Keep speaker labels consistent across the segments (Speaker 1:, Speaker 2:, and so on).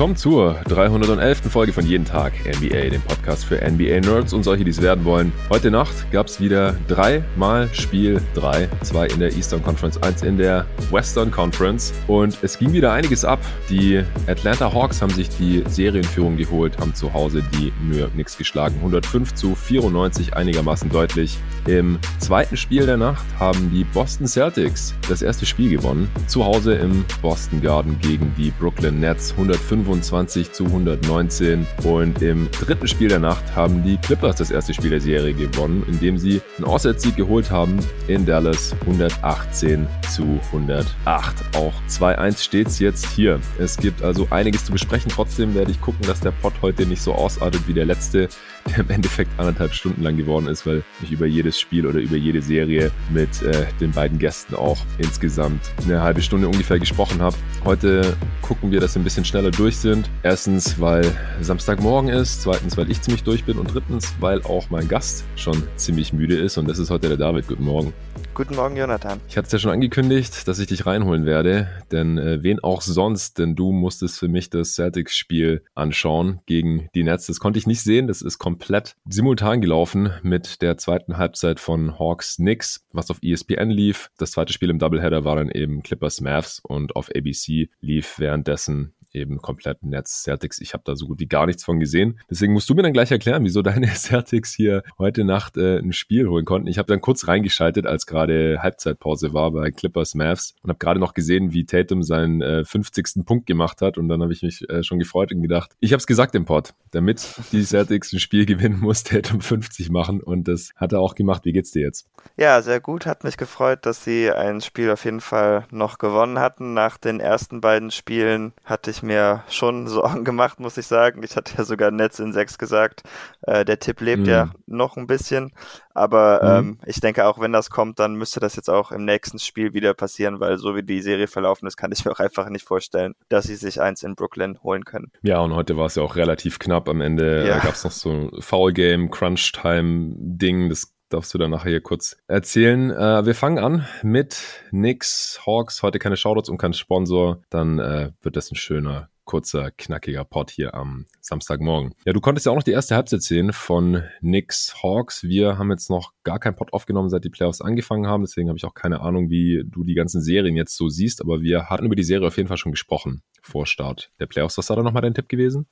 Speaker 1: willkommen zur 311. Folge von Jeden Tag NBA, dem Podcast für NBA-Nerds und solche, die es werden wollen. Heute Nacht gab es wieder dreimal Spiel 3, zwei in der Eastern Conference, eins in der Western Conference und es ging wieder einiges ab. Die Atlanta Hawks haben sich die Serienführung geholt, haben zu Hause die New York Knicks geschlagen, 105 zu 94 einigermaßen deutlich. Im zweiten Spiel der Nacht haben die Boston Celtics das erste Spiel gewonnen, zu Hause im Boston Garden gegen die Brooklyn Nets, 105 25 zu 119. Und im dritten Spiel der Nacht haben die Clippers das erste Spiel der Serie gewonnen, indem sie einen Auswärtssieg geholt haben in Dallas 118 zu 108. Auch 2-1 steht es jetzt hier. Es gibt also einiges zu besprechen. Trotzdem werde ich gucken, dass der Pod heute nicht so ausartet wie der letzte, der im Endeffekt anderthalb Stunden lang geworden ist, weil ich über jedes Spiel oder über jede Serie mit äh, den beiden Gästen auch insgesamt eine halbe Stunde ungefähr gesprochen habe. Heute gucken wir, dass wir ein bisschen schneller durch sind. Erstens, weil Samstagmorgen ist, zweitens, weil ich ziemlich durch bin und drittens, weil auch mein Gast schon ziemlich müde ist und das ist heute der David. Guten Morgen.
Speaker 2: Guten Morgen, Jonathan.
Speaker 1: Ich hatte es ja schon angekündigt, dass ich dich reinholen werde, denn äh, wen auch sonst, denn du musstest für mich das Celtics-Spiel anschauen gegen die Nets. Das konnte ich nicht sehen, das ist komplett simultan gelaufen mit der zweiten Halbzeit von Hawks Knicks, was auf ESPN lief. Das zweite Spiel im Doubleheader war dann eben Clippers Mavs und auf ABC lief währenddessen eben komplett Netz Celtics. Ich habe da so gut wie gar nichts von gesehen. Deswegen musst du mir dann gleich erklären, wieso deine Celtics hier heute Nacht äh, ein Spiel holen konnten. Ich habe dann kurz reingeschaltet, als gerade Halbzeitpause war bei Clippers Mavs und habe gerade noch gesehen, wie Tatum seinen äh, 50. Punkt gemacht hat und dann habe ich mich äh, schon gefreut und gedacht, ich habe es gesagt im Pod, damit die Celtics ein Spiel gewinnen, muss Tatum 50 machen und das hat er auch gemacht. Wie geht's dir jetzt?
Speaker 2: Ja, sehr gut. Hat mich gefreut, dass sie ein Spiel auf jeden Fall noch gewonnen hatten. Nach den ersten beiden Spielen hatte ich mir schon Sorgen gemacht, muss ich sagen. Ich hatte ja sogar Netz in 6 gesagt. Äh, der Tipp lebt mhm. ja noch ein bisschen. Aber mhm. ähm, ich denke, auch wenn das kommt, dann müsste das jetzt auch im nächsten Spiel wieder passieren, weil so wie die Serie verlaufen ist, kann ich mir auch einfach nicht vorstellen, dass sie sich eins in Brooklyn holen können.
Speaker 1: Ja, und heute war es ja auch relativ knapp. Am Ende ja. gab es noch so ein Foul-Game, Crunch-Time-Ding. Das darfst du dann nachher hier kurz erzählen. Äh, wir fangen an mit Knicks, Hawks. Heute keine Shoutouts und kein Sponsor. Dann äh, wird das ein schöner kurzer, knackiger Pod hier am Samstagmorgen. Ja, du konntest ja auch noch die erste Halbzeit sehen von Knicks Hawks. Wir haben jetzt noch gar keinen Pod aufgenommen, seit die Playoffs angefangen haben. Deswegen habe ich auch keine Ahnung, wie du die ganzen Serien jetzt so siehst. Aber wir hatten über die Serie auf jeden Fall schon gesprochen vor Start der Playoffs. Was war da nochmal dein Tipp gewesen?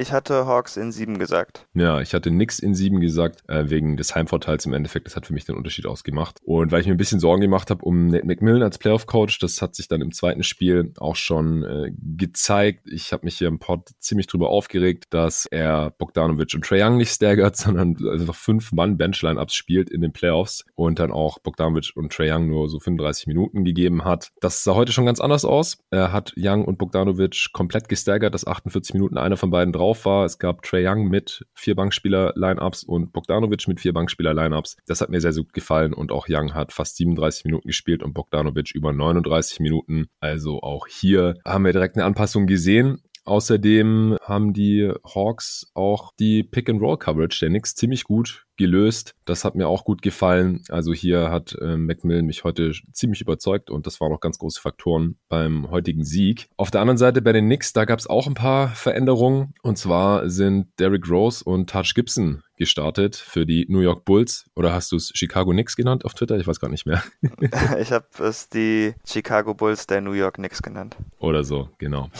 Speaker 2: Ich hatte Hawks in sieben gesagt.
Speaker 1: Ja, ich hatte nix in sieben gesagt, äh, wegen des Heimvorteils im Endeffekt. Das hat für mich den Unterschied ausgemacht. Und weil ich mir ein bisschen Sorgen gemacht habe um Nate McMillan als Playoff-Coach, das hat sich dann im zweiten Spiel auch schon äh, gezeigt. Ich habe mich hier im Pod ziemlich drüber aufgeregt, dass er Bogdanovic und Trae Young nicht staggert, sondern einfach fünf Mann Benchline-Ups spielt in den Playoffs und dann auch Bogdanovic und Trae Young nur so 35 Minuten gegeben hat. Das sah heute schon ganz anders aus. Er hat Young und Bogdanovic komplett gestaggert, dass 48 Minuten einer von beiden drauf war. Es gab Trey Young mit vier Bankspieler-Lineups und Bogdanovic mit vier Bankspieler-Lineups. Das hat mir sehr, sehr gut gefallen und auch Young hat fast 37 Minuten gespielt und Bogdanovic über 39 Minuten. Also auch hier haben wir direkt eine Anpassung gesehen. Außerdem haben die Hawks auch die Pick-and-Roll-Coverage der Knicks ziemlich gut gelöst. Das hat mir auch gut gefallen. Also hier hat äh, Macmillan mich heute ziemlich überzeugt und das waren auch ganz große Faktoren beim heutigen Sieg. Auf der anderen Seite bei den Knicks, da gab es auch ein paar Veränderungen. Und zwar sind Derrick Rose und Taj Gibson gestartet für die New York Bulls. Oder hast du es Chicago Knicks genannt auf Twitter? Ich weiß gar nicht mehr.
Speaker 2: ich habe es die Chicago Bulls der New York Knicks genannt.
Speaker 1: Oder so, genau.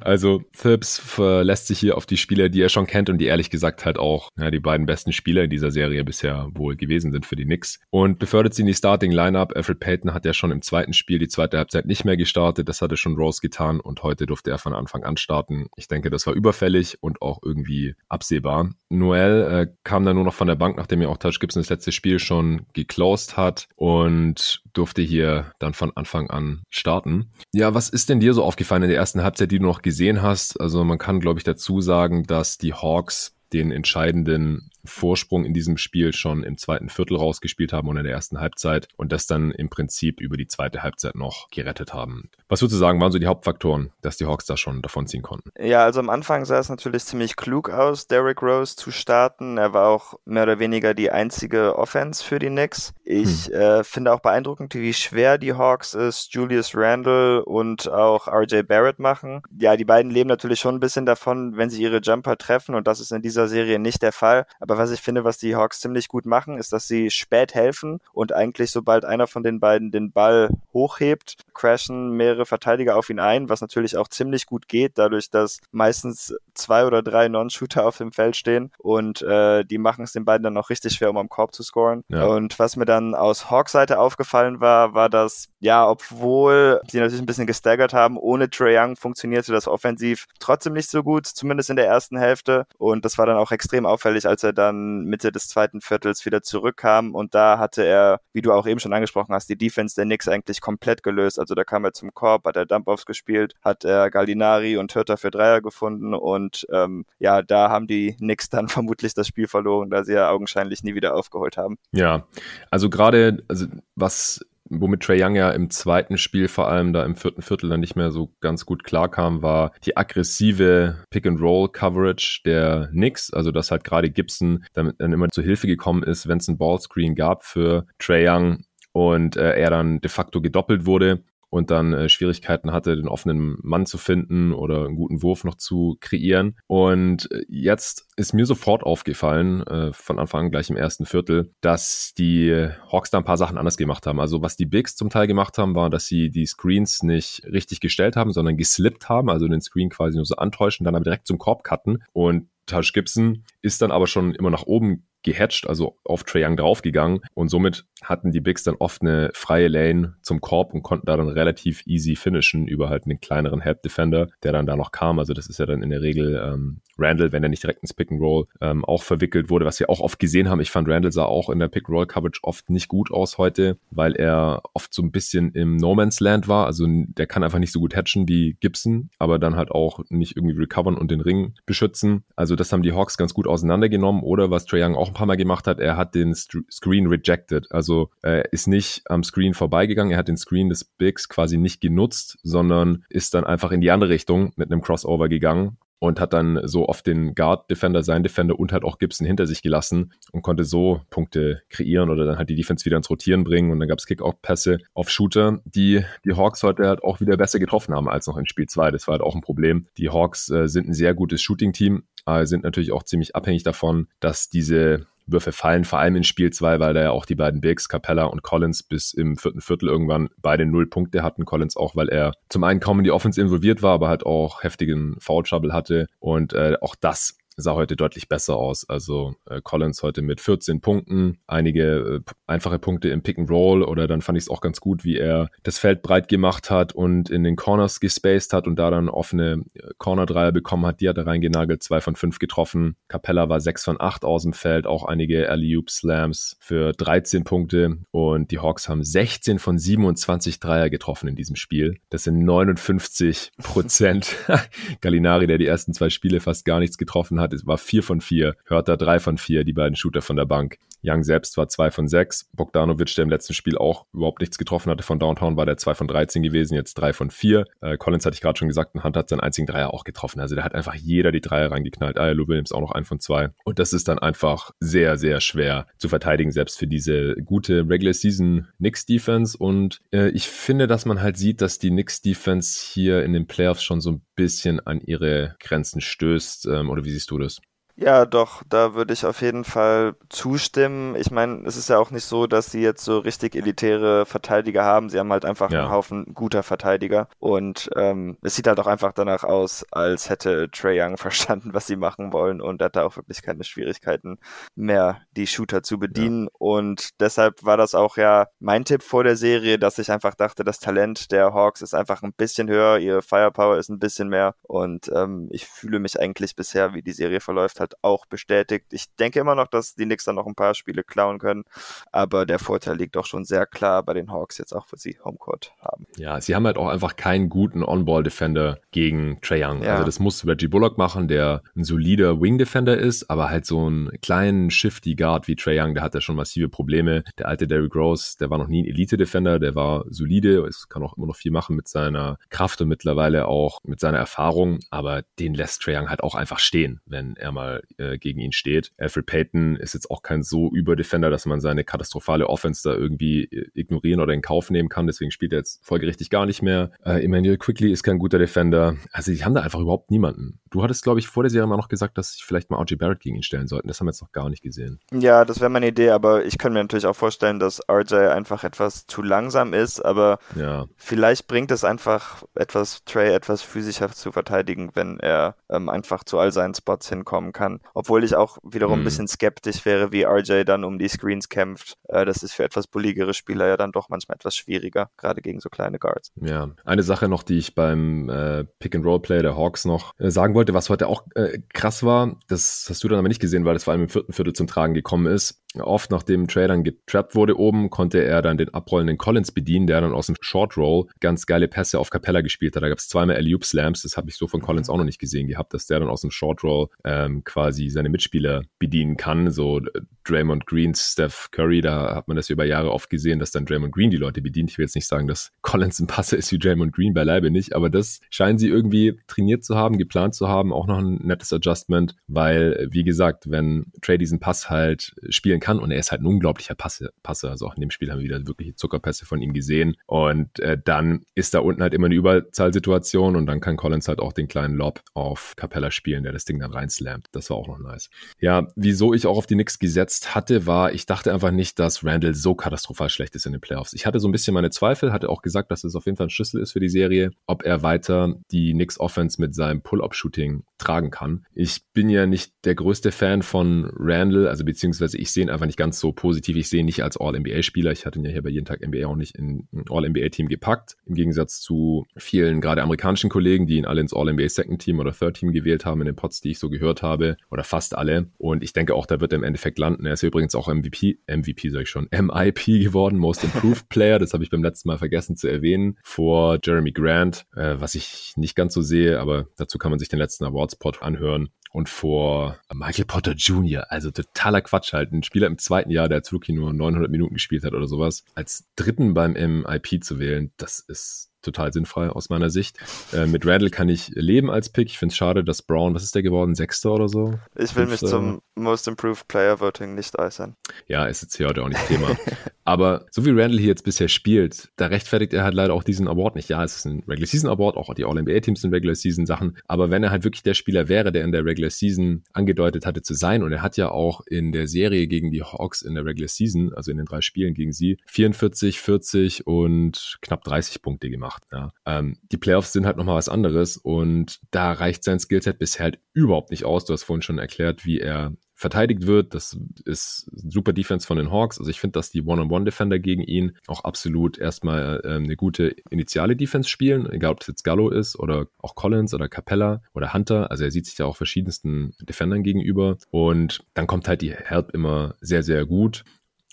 Speaker 1: Also Phillips verlässt sich hier auf die Spieler, die er schon kennt und die ehrlich gesagt halt auch ja, die beiden besten Spieler Spieler in dieser Serie bisher wohl gewesen sind für die Knicks. Und befördert sie in die Starting Lineup. Alfred Payton hat ja schon im zweiten Spiel die zweite Halbzeit nicht mehr gestartet. Das hatte schon Rose getan und heute durfte er von Anfang an starten. Ich denke, das war überfällig und auch irgendwie absehbar. Noel äh, kam dann nur noch von der Bank, nachdem ja auch Touch Gibson das letzte Spiel schon geclosed hat und durfte hier dann von Anfang an starten. Ja, was ist denn dir so aufgefallen in der ersten Halbzeit, die du noch gesehen hast? Also man kann, glaube ich, dazu sagen, dass die Hawks den entscheidenden Vorsprung in diesem Spiel schon im zweiten Viertel rausgespielt haben und in der ersten Halbzeit und das dann im Prinzip über die zweite Halbzeit noch gerettet haben. Was würdest du sagen, waren so die Hauptfaktoren, dass die Hawks da schon davonziehen konnten?
Speaker 2: Ja, also am Anfang sah es natürlich ziemlich klug aus, Derrick Rose zu starten. Er war auch mehr oder weniger die einzige Offense für die Knicks. Ich hm. äh, finde auch beeindruckend, wie schwer die Hawks es Julius Randle und auch RJ Barrett machen. Ja, die beiden leben natürlich schon ein bisschen davon, wenn sie ihre Jumper treffen und das ist in dieser Serie nicht der Fall. Aber was ich finde, was die Hawks ziemlich gut machen, ist, dass sie spät helfen und eigentlich sobald einer von den beiden den Ball hochhebt, crashen mehrere Verteidiger auf ihn ein, was natürlich auch ziemlich gut geht, dadurch, dass meistens zwei oder drei Non-Shooter auf dem Feld stehen und äh, die machen es den beiden dann auch richtig schwer, um am Korb zu scoren. Ja. Und was mir dann aus Hawks Seite aufgefallen war, war, dass ja, obwohl die natürlich ein bisschen gestaggert haben, ohne Trey Young funktionierte das offensiv trotzdem nicht so gut, zumindest in der ersten Hälfte. Und das war dann auch extrem auffällig, als er dann Mitte des zweiten Viertels wieder zurückkam. Und da hatte er, wie du auch eben schon angesprochen hast, die Defense der Knicks eigentlich komplett gelöst. Also da kam er zum Korb, hat er Dump-Offs gespielt, hat er Gallinari und Hörter für Dreier gefunden. Und ähm, ja, da haben die Knicks dann vermutlich das Spiel verloren, da sie ja augenscheinlich nie wieder aufgeholt haben.
Speaker 1: Ja, also gerade, also was womit Trey Young ja im zweiten Spiel vor allem da im vierten Viertel dann nicht mehr so ganz gut klarkam, war die aggressive Pick-and-Roll-Coverage der Knicks. Also, dass halt gerade Gibson damit dann immer zu Hilfe gekommen ist, wenn es ein Ballscreen gab für Trey Young und äh, er dann de facto gedoppelt wurde und dann äh, Schwierigkeiten hatte, den offenen Mann zu finden oder einen guten Wurf noch zu kreieren. Und äh, jetzt ist mir sofort aufgefallen, äh, von Anfang an gleich im ersten Viertel, dass die Hawks da ein paar Sachen anders gemacht haben. Also was die Bigs zum Teil gemacht haben, war, dass sie die Screens nicht richtig gestellt haben, sondern geslippt haben, also den Screen quasi nur so antäuschen, dann aber direkt zum Korb cutten. Und Taj Gibson ist dann aber schon immer nach oben gehatcht, also auf Trae Young draufgegangen und somit hatten die Bigs dann oft eine freie Lane zum Korb und konnten da dann relativ easy finishen über halt einen kleineren Help Defender, der dann da noch kam. Also das ist ja dann in der Regel ähm, Randall, wenn er nicht direkt ins Pick and Roll ähm, auch verwickelt wurde, was wir auch oft gesehen haben. Ich fand Randall sah auch in der Pick and Roll Coverage oft nicht gut aus heute, weil er oft so ein bisschen im No Man's Land war. Also der kann einfach nicht so gut hatchen wie Gibson, aber dann halt auch nicht irgendwie recovern und den Ring beschützen. Also das haben die Hawks ganz gut auseinandergenommen. Oder was Trae Young auch ein paar Mal gemacht hat, er hat den Screen rejected. Also er ist nicht am Screen vorbeigegangen, er hat den Screen des Bigs quasi nicht genutzt, sondern ist dann einfach in die andere Richtung mit einem Crossover gegangen und hat dann so oft den Guard Defender, sein Defender und halt auch Gibson hinter sich gelassen und konnte so Punkte kreieren oder dann halt die Defense wieder ins Rotieren bringen und dann gab es Kick-Out-Pässe auf Shooter, die die Hawks heute halt auch wieder besser getroffen haben als noch in Spiel 2. Das war halt auch ein Problem. Die Hawks äh, sind ein sehr gutes Shooting-Team, aber sind natürlich auch ziemlich abhängig davon, dass diese Würfe fallen, vor allem in Spiel 2, weil da ja auch die beiden Bigs, Capella und Collins, bis im vierten Viertel irgendwann beide null Punkte hatten. Collins auch, weil er zum einen kaum in die Offense involviert war, aber halt auch heftigen Foul Trouble hatte. Und äh, auch das sah heute deutlich besser aus. Also äh, Collins heute mit 14 Punkten, einige äh, einfache Punkte im Pick and Roll oder dann fand ich es auch ganz gut, wie er das Feld breit gemacht hat und in den Corners gespaced hat und da dann offene äh, Corner-Dreier bekommen hat. Die hat er reingenagelt, zwei von fünf getroffen. Capella war sechs von acht aus dem Feld, auch einige Alley-Oop Slams für 13 Punkte und die Hawks haben 16 von 27 Dreier getroffen in diesem Spiel. Das sind 59 Prozent. Gallinari, der die ersten zwei Spiele fast gar nichts getroffen hat, es war vier von vier. Hörter drei von vier, die beiden Shooter von der Bank. Young selbst war zwei von sechs. Bogdanovic, der im letzten Spiel auch überhaupt nichts getroffen hatte von Downtown, war der zwei von 13 gewesen, jetzt drei von vier. Äh, Collins hatte ich gerade schon gesagt, und Hunt hat seinen einzigen Dreier auch getroffen. Also der hat einfach jeder die Dreier reingeknallt. Ah, Lou Williams auch noch ein von zwei. Und das ist dann einfach sehr, sehr schwer zu verteidigen, selbst für diese gute Regular Season Knicks Defense. Und äh, ich finde, dass man halt sieht, dass die Knicks Defense hier in den Playoffs schon so ein bisschen an ihre Grenzen stößt. Ähm, oder wie siehst du das?
Speaker 2: Ja, doch, da würde ich auf jeden Fall zustimmen. Ich meine, es ist ja auch nicht so, dass sie jetzt so richtig elitäre Verteidiger haben. Sie haben halt einfach ja. einen Haufen guter Verteidiger. Und ähm, es sieht halt auch einfach danach aus, als hätte Trey Young verstanden, was sie machen wollen und hat da auch wirklich keine Schwierigkeiten mehr, die Shooter zu bedienen. Ja. Und deshalb war das auch ja mein Tipp vor der Serie, dass ich einfach dachte, das Talent der Hawks ist einfach ein bisschen höher, ihre Firepower ist ein bisschen mehr. Und ähm, ich fühle mich eigentlich bisher, wie die Serie verläuft, halt hat, auch bestätigt. Ich denke immer noch, dass die Knicks dann noch ein paar Spiele klauen können, aber der Vorteil liegt doch schon sehr klar bei den Hawks jetzt auch, wo sie Homecourt haben.
Speaker 1: Ja, sie haben halt auch einfach keinen guten On-Ball-Defender gegen Trae Young. Ja. Also das muss Reggie Bullock machen, der ein solider Wing-Defender ist, aber halt so einen kleinen Shifty Guard wie Trae Young, der hat ja schon massive Probleme. Der alte Derrick Rose, der war noch nie ein Elite-Defender, der war solide, es kann auch immer noch viel machen mit seiner Kraft und mittlerweile auch mit seiner Erfahrung, aber den lässt Trae Young halt auch einfach stehen, wenn er mal äh, gegen ihn steht. Alfred Payton ist jetzt auch kein so Überdefender, dass man seine katastrophale Offense da irgendwie äh, ignorieren oder in Kauf nehmen kann, deswegen spielt er jetzt folgerichtig gar nicht mehr. Äh, Emmanuel Quickly ist kein guter Defender. Also die haben da einfach überhaupt niemanden. Du hattest, glaube ich, vor der Serie mal noch gesagt, dass sie vielleicht mal RJ Barrett gegen ihn stellen sollten. Das haben wir jetzt noch gar nicht gesehen.
Speaker 2: Ja, das wäre meine Idee, aber ich kann mir natürlich auch vorstellen, dass RJ einfach etwas zu langsam ist, aber ja. vielleicht bringt es einfach etwas Trey etwas physischer zu verteidigen, wenn er ähm, einfach zu all seinen Spots hinkommen kann. Obwohl ich auch wiederum hm. ein bisschen skeptisch wäre, wie RJ dann um die Screens kämpft. Äh, das ist für etwas bulligere Spieler ja dann doch manchmal etwas schwieriger, gerade gegen so kleine Guards.
Speaker 1: Ja, eine Sache noch, die ich beim äh, Pick-and-Roll-Play der Hawks noch äh, sagen wollte, was heute auch äh, krass war, das hast du dann aber nicht gesehen, weil das vor allem im vierten Viertel zum Tragen gekommen ist oft nachdem Trey dann getrappt wurde oben, konnte er dann den abrollenden Collins bedienen, der dann aus dem Short Roll ganz geile Pässe auf Capella gespielt hat. Da gab es zweimal Alley-Oop Slams, das habe ich so von Collins auch noch nicht gesehen gehabt, dass der dann aus dem Short Roll ähm, quasi seine Mitspieler bedienen kann. So äh, Draymond Green, Steph Curry, da hat man das über Jahre oft gesehen, dass dann Draymond Green die Leute bedient. Ich will jetzt nicht sagen, dass Collins ein Passer ist wie Draymond Green, beileibe nicht, aber das scheinen sie irgendwie trainiert zu haben, geplant zu haben, auch noch ein nettes Adjustment, weil, wie gesagt, wenn Trey diesen Pass halt spielen kann und er ist halt ein unglaublicher Passe, Passer. Also auch in dem Spiel haben wir wieder wirkliche Zuckerpässe von ihm gesehen. Und äh, dann ist da unten halt immer eine Überzahlsituation und dann kann Collins halt auch den kleinen Lob auf Capella spielen, der das Ding dann reinslammt. Das war auch noch nice. Ja, wieso ich auch auf die Knicks gesetzt hatte, war, ich dachte einfach nicht, dass Randall so katastrophal schlecht ist in den Playoffs. Ich hatte so ein bisschen meine Zweifel, hatte auch gesagt, dass es auf jeden Fall ein Schlüssel ist für die Serie, ob er weiter die Knicks Offense mit seinem Pull-Up-Shooting tragen kann. Ich bin ja nicht der größte Fan von Randall, also beziehungsweise ich sehe ihn einfach nicht ganz so positiv. Ich sehe ihn nicht als All-NBA-Spieler. Ich hatte ihn ja hier bei jeden Tag NBA auch nicht in ein All-NBA-Team gepackt. Im Gegensatz zu vielen gerade amerikanischen Kollegen, die ihn alle ins All-NBA Second Team oder Third Team gewählt haben in den Pots, die ich so gehört habe. Oder fast alle. Und ich denke auch, da wird er im Endeffekt landen. Er ist übrigens auch MVP, MVP sag ich schon, MIP geworden, Most Improved Player. Das habe ich beim letzten Mal vergessen zu erwähnen. Vor Jeremy Grant, äh, was ich nicht ganz so sehe, aber dazu kann man sich den letzten Awards-Pod anhören und vor Michael Potter Jr., also totaler Quatsch halt, ein Spieler im zweiten Jahr, der als Rookie nur 900 Minuten gespielt hat oder sowas, als dritten beim MIP zu wählen, das ist total sinnfrei aus meiner Sicht. Äh, mit Randall kann ich leben als Pick. Ich finde es schade, dass Brown, was ist der geworden? Sechster oder so?
Speaker 2: Ich will Fünfter. mich zum Most Improved Player Voting nicht äußern.
Speaker 1: Ja, ist jetzt hier heute auch nicht Thema. Aber so wie Randall hier jetzt bisher spielt, da rechtfertigt er halt leider auch diesen Award nicht. Ja, es ist ein Regular Season Award, auch die All-NBA-Teams sind Regular Season Sachen. Aber wenn er halt wirklich der Spieler wäre, der in der Regular Season angedeutet hatte zu sein, und er hat ja auch in der Serie gegen die Hawks in der Regular Season, also in den drei Spielen gegen sie, 44, 40 und knapp 30 Punkte gemacht gemacht. Ja. Ähm, die Playoffs sind halt nochmal was anderes und da reicht sein Skillset bisher halt überhaupt nicht aus. Du hast vorhin schon erklärt, wie er verteidigt wird. Das ist super Defense von den Hawks. Also ich finde, dass die One-on-One-Defender gegen ihn auch absolut erstmal ähm, eine gute initiale Defense spielen, egal ob es jetzt Gallo ist oder auch Collins oder Capella oder Hunter. Also er sieht sich ja auch verschiedensten Defendern gegenüber. Und dann kommt halt die Help immer sehr, sehr gut.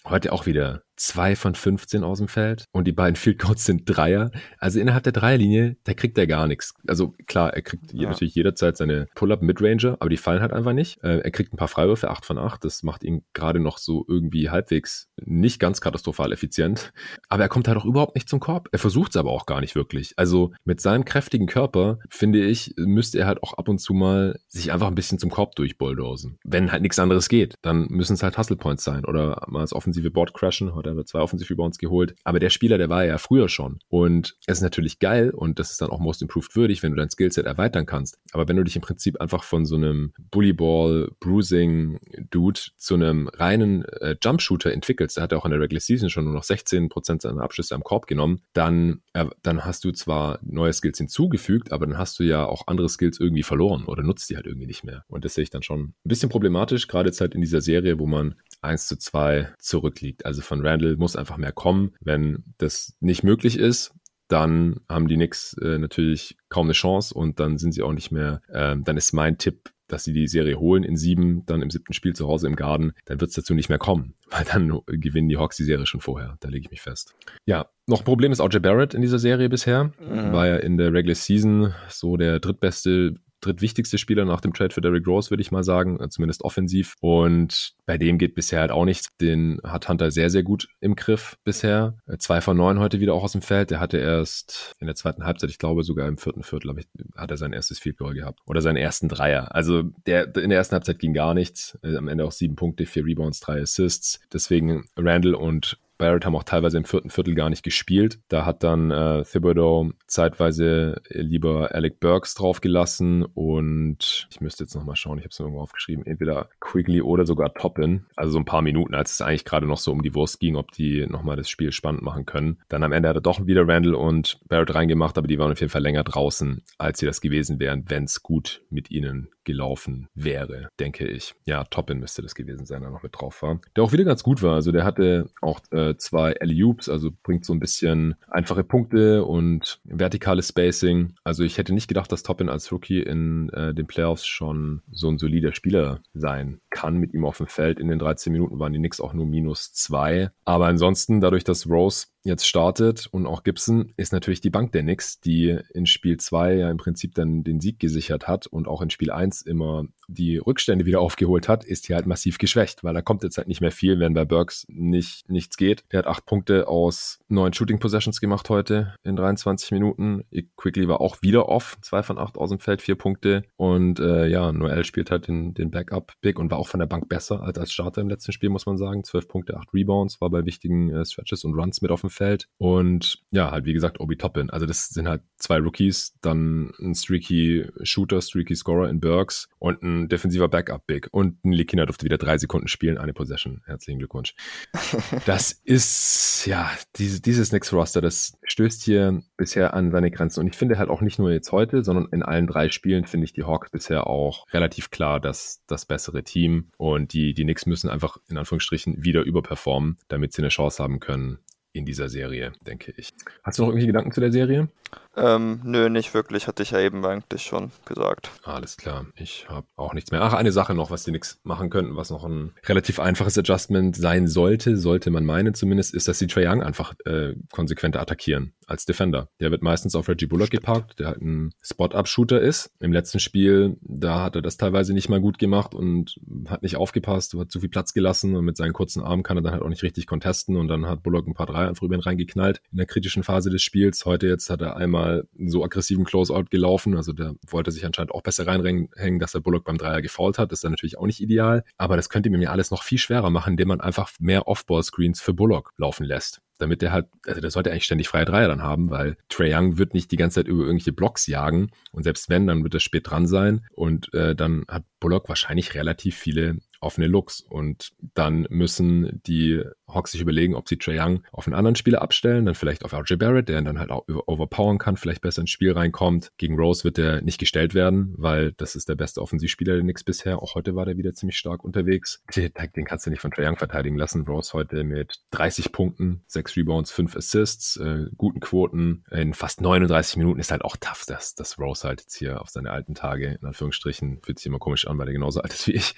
Speaker 1: Heute auch wieder zwei von 15 aus dem Feld und die beiden Field Goals sind Dreier. Also innerhalb der Dreierlinie, da kriegt er gar nichts. Also klar, er kriegt ja. natürlich jederzeit seine Pull-Up Midranger, aber die fallen halt einfach nicht. Äh, er kriegt ein paar Freiwürfe, 8 von 8. Das macht ihn gerade noch so irgendwie halbwegs nicht ganz katastrophal effizient. Aber er kommt halt auch überhaupt nicht zum Korb. Er versucht es aber auch gar nicht wirklich. Also mit seinem kräftigen Körper, finde ich, müsste er halt auch ab und zu mal sich einfach ein bisschen zum Korb durchbulldosen. Wenn halt nichts anderes geht, dann müssen es halt Hustle Points sein oder mal das offensive Board crashen. Heute hat er zwei Offensiv-Rebounds geholt. Aber der Spieler, der war ja früher schon. Und es ist natürlich geil und das ist dann auch Most Improved würdig, wenn du dein Skillset erweitern kannst. Aber wenn du dich im Prinzip einfach von so einem Bullyball, Bruising-Dude zu einem reinen äh, Jumpshooter entwickelst, der hat ja auch in der Regular Season schon nur noch 16% seiner Abschlüsse am Korb genommen, dann, äh, dann hast du zwar neue Skills hinzugefügt, aber dann hast du ja auch andere Skills irgendwie verloren oder nutzt die halt irgendwie nicht mehr. Und das sehe ich dann schon ein bisschen problematisch, gerade jetzt halt in dieser Serie, wo man 1 zu 2 zurückliegt. Also von Randall muss einfach mehr kommen. Wenn das nicht möglich ist, dann haben die Knicks äh, natürlich kaum eine Chance und dann sind sie auch nicht mehr, äh, dann ist mein Tipp dass sie die Serie holen in sieben, dann im siebten Spiel zu Hause im Garden, dann wird es dazu nicht mehr kommen, weil dann gewinnen die Hawks die Serie schon vorher. Da lege ich mich fest. Ja, noch ein Problem ist OJ Barrett in dieser Serie bisher. Mhm. War ja in der Regular Season so der drittbeste drittwichtigste Spieler nach dem Trade für Derrick Rose, würde ich mal sagen, äh, zumindest offensiv. Und bei dem geht bisher halt auch nichts. Den hat Hunter sehr, sehr gut im Griff bisher. Äh, zwei von neun heute wieder auch aus dem Feld. Der hatte erst in der zweiten Halbzeit, ich glaube sogar im vierten Viertel, ich, hat er sein erstes Field Goal gehabt. Oder seinen ersten Dreier. Also der, in der ersten Halbzeit ging gar nichts. Äh, am Ende auch sieben Punkte, vier Rebounds, drei Assists. Deswegen Randall und Barrett haben auch teilweise im vierten Viertel gar nicht gespielt. Da hat dann äh, Thibodeau zeitweise lieber Alec Burks draufgelassen und ich müsste jetzt nochmal schauen, ich habe es irgendwo aufgeschrieben, entweder Quigley oder sogar Toppin. Also so ein paar Minuten, als es eigentlich gerade noch so um die Wurst ging, ob die nochmal das Spiel spannend machen können. Dann am Ende hat er doch wieder Randall und Barrett reingemacht, aber die waren auf jeden Fall länger draußen, als sie das gewesen wären, wenn es gut mit ihnen gelaufen wäre, denke ich. Ja, Toppin müsste das gewesen sein, der noch mit drauf war. Der auch wieder ganz gut war. Also der hatte auch äh, zwei Alley-Oops, also bringt so ein bisschen einfache Punkte und vertikales Spacing. Also ich hätte nicht gedacht, dass Toppin als Rookie in äh, den Playoffs schon so ein solider Spieler sein kann mit ihm auf dem Feld. In den 13 Minuten waren die Knicks auch nur minus zwei. Aber ansonsten, dadurch, dass Rose jetzt startet und auch Gibson, ist natürlich die Bank der Knicks, die in Spiel 2 ja im Prinzip dann den Sieg gesichert hat und auch in Spiel 1 immer die Rückstände wieder aufgeholt hat, ist hier halt massiv geschwächt, weil da kommt jetzt halt nicht mehr viel, wenn bei Burks nicht, nichts geht. Der hat acht Punkte aus neun Shooting Possessions gemacht heute in 23 Minuten. Quickly war auch wieder off, zwei von acht aus dem Feld, vier Punkte. Und äh, ja, Noel spielt halt den, den Backup big und war auch von der Bank besser als als Starter im letzten Spiel, muss man sagen. Zwölf Punkte, acht Rebounds, war bei wichtigen äh, Stretches und Runs mit auf dem Feld. Und ja, halt wie gesagt, Obi Toppin. Also das sind halt zwei Rookies, dann ein streaky Shooter, streaky Scorer in Burks und ein defensiver Backup-Big. Und ein Likina durfte wieder drei Sekunden spielen, eine Possession. Herzlichen Glückwunsch. das ist, ja, diese, dieses Knicks-Roster, das stößt hier bisher an seine Grenzen. Und ich finde halt auch nicht nur jetzt heute, sondern in allen drei Spielen finde ich die Hawks bisher auch relativ klar das, das bessere Team. Und die, die Knicks müssen einfach in Anführungsstrichen wieder überperformen, damit sie eine Chance haben können, in dieser Serie, denke ich. Hast du noch irgendwelche Gedanken zu der Serie?
Speaker 2: Ähm, nö, nicht wirklich, hatte ich ja eben eigentlich schon gesagt.
Speaker 1: Alles klar, ich habe auch nichts mehr. Ach, eine Sache noch, was die nix machen könnten, was noch ein relativ einfaches Adjustment sein sollte, sollte man meinen zumindest, ist, dass die Trae Young einfach äh, konsequenter attackieren als Defender. Der wird meistens auf Reggie Bullock geparkt, der halt ein Spot-Up-Shooter ist. Im letzten Spiel, da hat er das teilweise nicht mal gut gemacht und hat nicht aufgepasst, hat zu viel Platz gelassen und mit seinen kurzen Armen kann er dann halt auch nicht richtig contesten und dann hat Bullock ein paar einfach über ihn reingeknallt. In der kritischen Phase des Spiels. Heute jetzt hat er einmal so aggressiven Closeout gelaufen, also der wollte sich anscheinend auch besser reinhängen, dass er Bullock beim Dreier gefault hat. Das ist dann natürlich auch nicht ideal, aber das könnte mir alles noch viel schwerer machen, indem man einfach mehr Off-Ball-Screens für Bullock laufen lässt. Damit der halt, also der sollte eigentlich ständig freie Dreier dann haben, weil Trey Young wird nicht die ganze Zeit über irgendwelche Blocks jagen. Und selbst wenn, dann wird er spät dran sein. Und äh, dann hat Bullock wahrscheinlich relativ viele offene Looks. Und dann müssen die Hawks sich überlegen, ob sie Trae Young auf einen anderen Spieler abstellen, dann vielleicht auf RJ Barrett, der dann halt auch overpowern kann, vielleicht besser ins Spiel reinkommt. Gegen Rose wird der nicht gestellt werden, weil das ist der beste Offensivspieler der Knicks bisher. Auch heute war der wieder ziemlich stark unterwegs. Den kannst du nicht von Trae Young verteidigen lassen. Rose heute mit 30 Punkten, 6 Rebounds, 5 Assists, äh, guten Quoten in fast 39 Minuten ist halt auch tough, dass, dass Rose halt jetzt hier auf seine alten Tage, in Anführungsstrichen, fühlt sich immer komisch an, weil er genauso alt ist wie ich,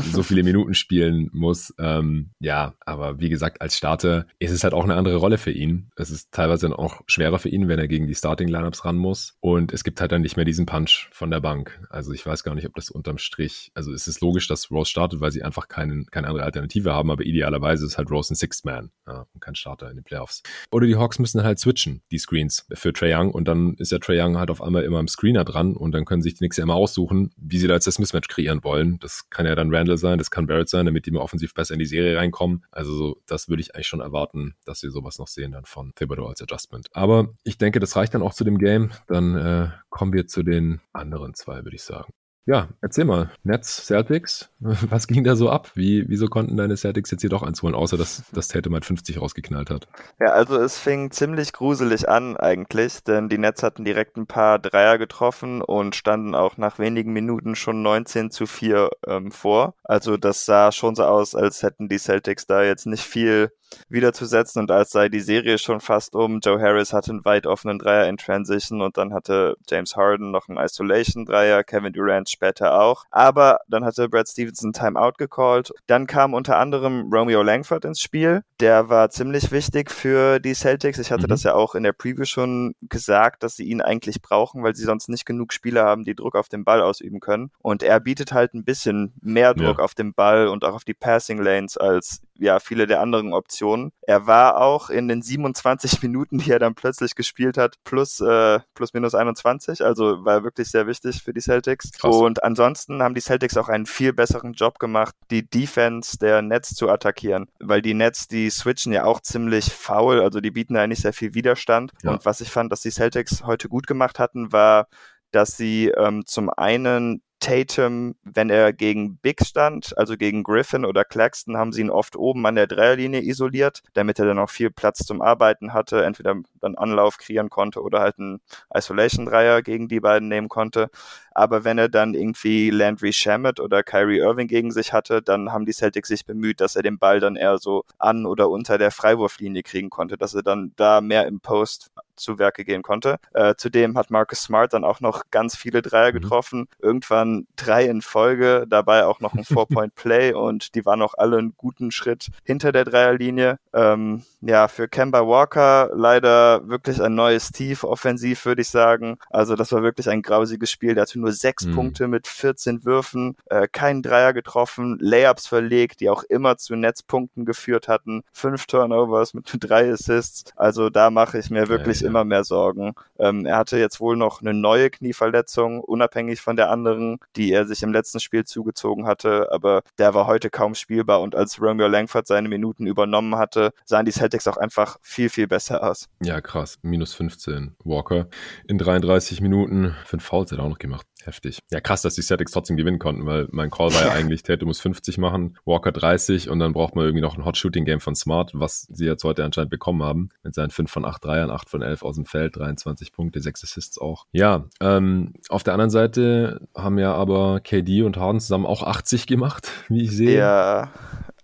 Speaker 1: so viele Minuten spielen muss. Ähm, ja, aber wie gesagt, als Starter ist es halt auch eine andere Rolle für ihn. Es ist teilweise dann auch schwerer für ihn, wenn er gegen die Starting-Lineups ran muss. Und es gibt halt dann nicht mehr diesen Punch von der Bank. Also ich weiß gar nicht, ob das unterm Strich, also es ist logisch, dass Rose startet, weil sie einfach keinen, keine andere Alternative haben, aber idealerweise ist halt Rose ein Sixth Man ja, und kein Starter in den Playoffs. Oder die Hawks müssen halt switchen, die Screens für Trae Young und dann ist ja Trae Young halt auf einmal immer im Screener dran und dann können sich die Knicks ja immer aussuchen, wie sie da jetzt das Mismatch kreieren wollen. Das kann ja dann Randall sein, das kann Barrett sein, damit die mal offensiv besser in die Serie reinkommen. Also so, das würde ich eigentlich schon erwarten, dass wir sowas noch sehen dann von Thibodeau als Adjustment. Aber ich denke, das reicht dann auch zu dem Game. Dann äh, kommen wir zu den anderen zwei, würde ich sagen. Ja, erzähl mal. Nets, Celtics, Was ging da so ab? Wie, wieso konnten deine Celtics jetzt hier doch eins holen, außer dass, dass Tatum halt 50 rausgeknallt hat?
Speaker 2: Ja, also es fing ziemlich gruselig an eigentlich, denn die Nets hatten direkt ein paar Dreier getroffen und standen auch nach wenigen Minuten schon 19 zu 4 ähm, vor. Also das sah schon so aus, als hätten die Celtics da jetzt nicht viel wiederzusetzen und als sei die Serie schon fast um. Joe Harris hatte einen weit offenen Dreier in Transition und dann hatte James Harden noch einen Isolation Dreier, Kevin Durant später auch. Aber dann hatte Brad Stevenson Timeout gecallt. Dann kam unter anderem Romeo Langford ins Spiel. Der war ziemlich wichtig für die Celtics. Ich hatte mhm. das ja auch in der Preview schon gesagt, dass sie ihn eigentlich brauchen, weil sie sonst nicht genug Spieler haben, die Druck auf den Ball ausüben können. Und er bietet halt ein bisschen mehr Druck ja. auf den Ball und auch auf die Passing Lanes als ja viele der anderen Optionen. Er war auch in den 27 Minuten, die er dann plötzlich gespielt hat, plus äh, plus minus 21, also war wirklich sehr wichtig für die Celtics. Krass. Und ansonsten haben die Celtics auch einen viel besseren Job gemacht, die Defense der Nets zu attackieren, weil die Nets, die switchen ja auch ziemlich faul, also die bieten da nicht sehr viel Widerstand. Ja. Und was ich fand, dass die Celtics heute gut gemacht hatten, war dass sie ähm, zum einen Tatum, wenn er gegen Big stand, also gegen Griffin oder Claxton, haben sie ihn oft oben an der Dreierlinie isoliert, damit er dann auch viel Platz zum Arbeiten hatte, entweder dann Anlauf kreieren konnte oder halt einen Isolation-Dreier gegen die beiden nehmen konnte. Aber wenn er dann irgendwie Landry Shamet oder Kyrie Irving gegen sich hatte, dann haben die Celtics sich bemüht, dass er den Ball dann eher so an oder unter der Freiwurflinie kriegen konnte, dass er dann da mehr im Post zu Werke gehen konnte. Äh, zudem hat Marcus Smart dann auch noch ganz viele Dreier mhm. getroffen. Irgendwann drei in Folge, dabei auch noch ein Four-Point-Play und die waren auch alle einen guten Schritt hinter der Dreierlinie. Ähm, ja, für Kemba Walker leider wirklich ein neues Tief offensiv, würde ich sagen. Also das war wirklich ein grausiges Spiel. Der hatte nur sechs mhm. Punkte mit 14 Würfen, äh, keinen Dreier getroffen, Layups verlegt, die auch immer zu Netzpunkten geführt hatten, fünf Turnovers mit drei Assists. Also da mache ich mir wirklich ja, ja. Immer mehr Sorgen. Ähm, er hatte jetzt wohl noch eine neue Knieverletzung, unabhängig von der anderen, die er sich im letzten Spiel zugezogen hatte, aber der war heute kaum spielbar und als Romeo Langford seine Minuten übernommen hatte, sahen die Celtics auch einfach viel, viel besser aus.
Speaker 1: Ja, krass. Minus 15 Walker in 33 Minuten. Fünf Fouls hat er auch noch gemacht. Heftig. Ja, krass, dass die Celtics trotzdem gewinnen konnten, weil mein Call war ja eigentlich, Tatum muss 50 machen, Walker 30 und dann braucht man irgendwie noch ein Hot-Shooting-Game von Smart, was sie jetzt heute anscheinend bekommen haben. Mit seinen 5 von 8 Dreiern, 8 von 11 aus dem Feld, 23 Punkte, 6 Assists auch. Ja, ähm, auf der anderen Seite haben ja aber KD und Harden zusammen auch 80 gemacht, wie ich sehe.
Speaker 2: Ja,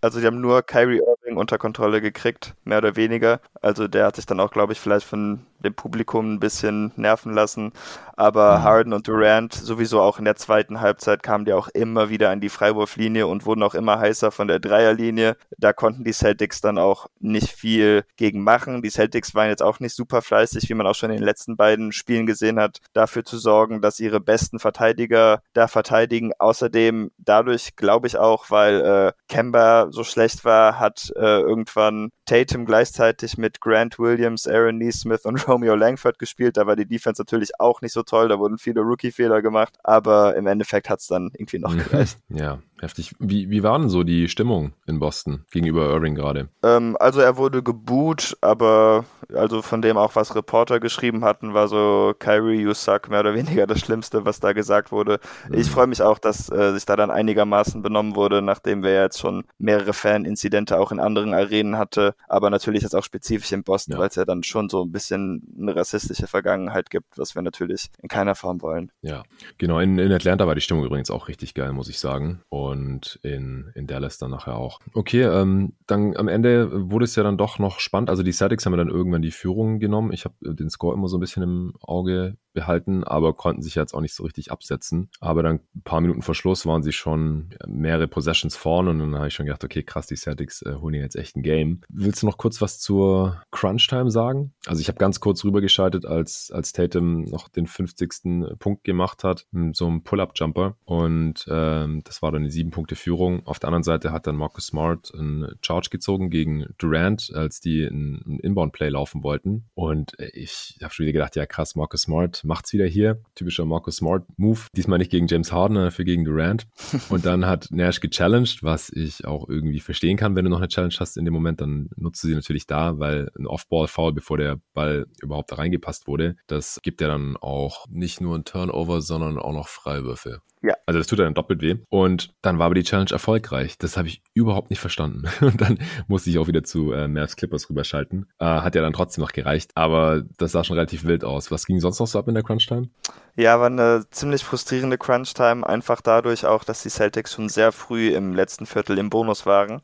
Speaker 2: also die haben nur Kyrie Irving unter Kontrolle gekriegt, mehr oder weniger. Also der hat sich dann auch, glaube ich, vielleicht von dem Publikum ein bisschen nerven lassen. Aber mhm. Harden und Durant sowieso auch in der zweiten Halbzeit kamen die auch immer wieder an die Freiwurflinie und wurden auch immer heißer von der Dreierlinie. Da konnten die Celtics dann auch nicht viel gegen machen. Die Celtics waren jetzt auch nicht super fleißig, wie man auch schon in den letzten beiden Spielen gesehen hat, dafür zu sorgen, dass ihre besten Verteidiger da verteidigen. Außerdem dadurch glaube ich auch, weil äh, Kemba so schlecht war, hat äh, irgendwann Tatum gleichzeitig mit Grant Williams, Aaron Neesmith und Romeo Langford gespielt. Da war die Defense natürlich auch nicht so toll. Da wurden viele Rookie-Fehler gemacht. Aber im Endeffekt hat es dann irgendwie noch gereicht.
Speaker 1: Ja, heftig. Wie, wie war denn so die Stimmung in Boston gegenüber Irving gerade?
Speaker 2: Ähm, also er wurde geboot, aber also von dem auch, was Reporter geschrieben hatten, war so Kyrie, you suck, mehr oder weniger das Schlimmste, was da gesagt wurde. Mhm. Ich freue mich auch, dass äh, sich da dann einigermaßen benommen wurde, nachdem wir jetzt schon mehrere Fan-Inzidente auch in anderen Arenen hatte, aber natürlich jetzt auch spezifisch in Boston, ja. weil es ja dann schon so ein bisschen eine rassistische Vergangenheit gibt, was wir natürlich in keiner Form wollen.
Speaker 1: Ja, genau. In, in Atlanta war die Stimmung übrigens auch richtig geil, muss ich sagen. Und in, in Dallas dann nachher auch. Okay, ähm, dann am Ende wurde es ja dann doch noch spannend. Also die Celtics haben ja dann irgendwann die Führung genommen. Ich habe den Score immer so ein bisschen im Auge behalten, aber konnten sich jetzt auch nicht so richtig absetzen. Aber dann ein paar Minuten vor Schluss waren sie schon mehrere Possessions vorne und dann habe ich schon gedacht, okay, krass, die Celtics äh, holen jetzt echt ein Game. Willst du noch kurz was zur Crunch-Time sagen? Also ich habe ganz kurz rübergeschaltet, als, als Tatum noch den 50. Punkt gemacht hat, so ein Pull-Up-Jumper und ähm, das war dann eine sieben Punkte Führung. Auf der anderen Seite hat dann Marcus Smart einen Charge gezogen gegen Durant, als die ein Inbound-Play laufen wollten und ich habe schon wieder gedacht, ja krass, Marcus Smart macht's wieder hier. Typischer Marcus Smart Move. Diesmal nicht gegen James Harden, dafür gegen Durant. Und dann hat Nash gechallenged, was ich auch irgendwie verstehen kann. Wenn du noch eine Challenge hast in dem Moment, dann nutzt du sie natürlich da, weil ein Off-Ball-Foul, bevor der Ball überhaupt da reingepasst wurde, das gibt ja dann auch nicht nur ein Turnover, sondern auch noch Freiwürfe.
Speaker 2: Ja.
Speaker 1: Also das tut dann doppelt weh. Und dann war aber die Challenge erfolgreich. Das habe ich überhaupt nicht verstanden. Und dann musste ich auch wieder zu äh, Mavs Clippers rüberschalten. Äh, hat ja dann trotzdem noch gereicht. Aber das sah schon relativ wild aus. Was ging sonst noch so ab in der Crunch-Time?
Speaker 2: Ja, war eine ziemlich frustrierende Crunch-Time. Einfach dadurch auch, dass die Celtics schon sehr früh im letzten Viertel im Bonus waren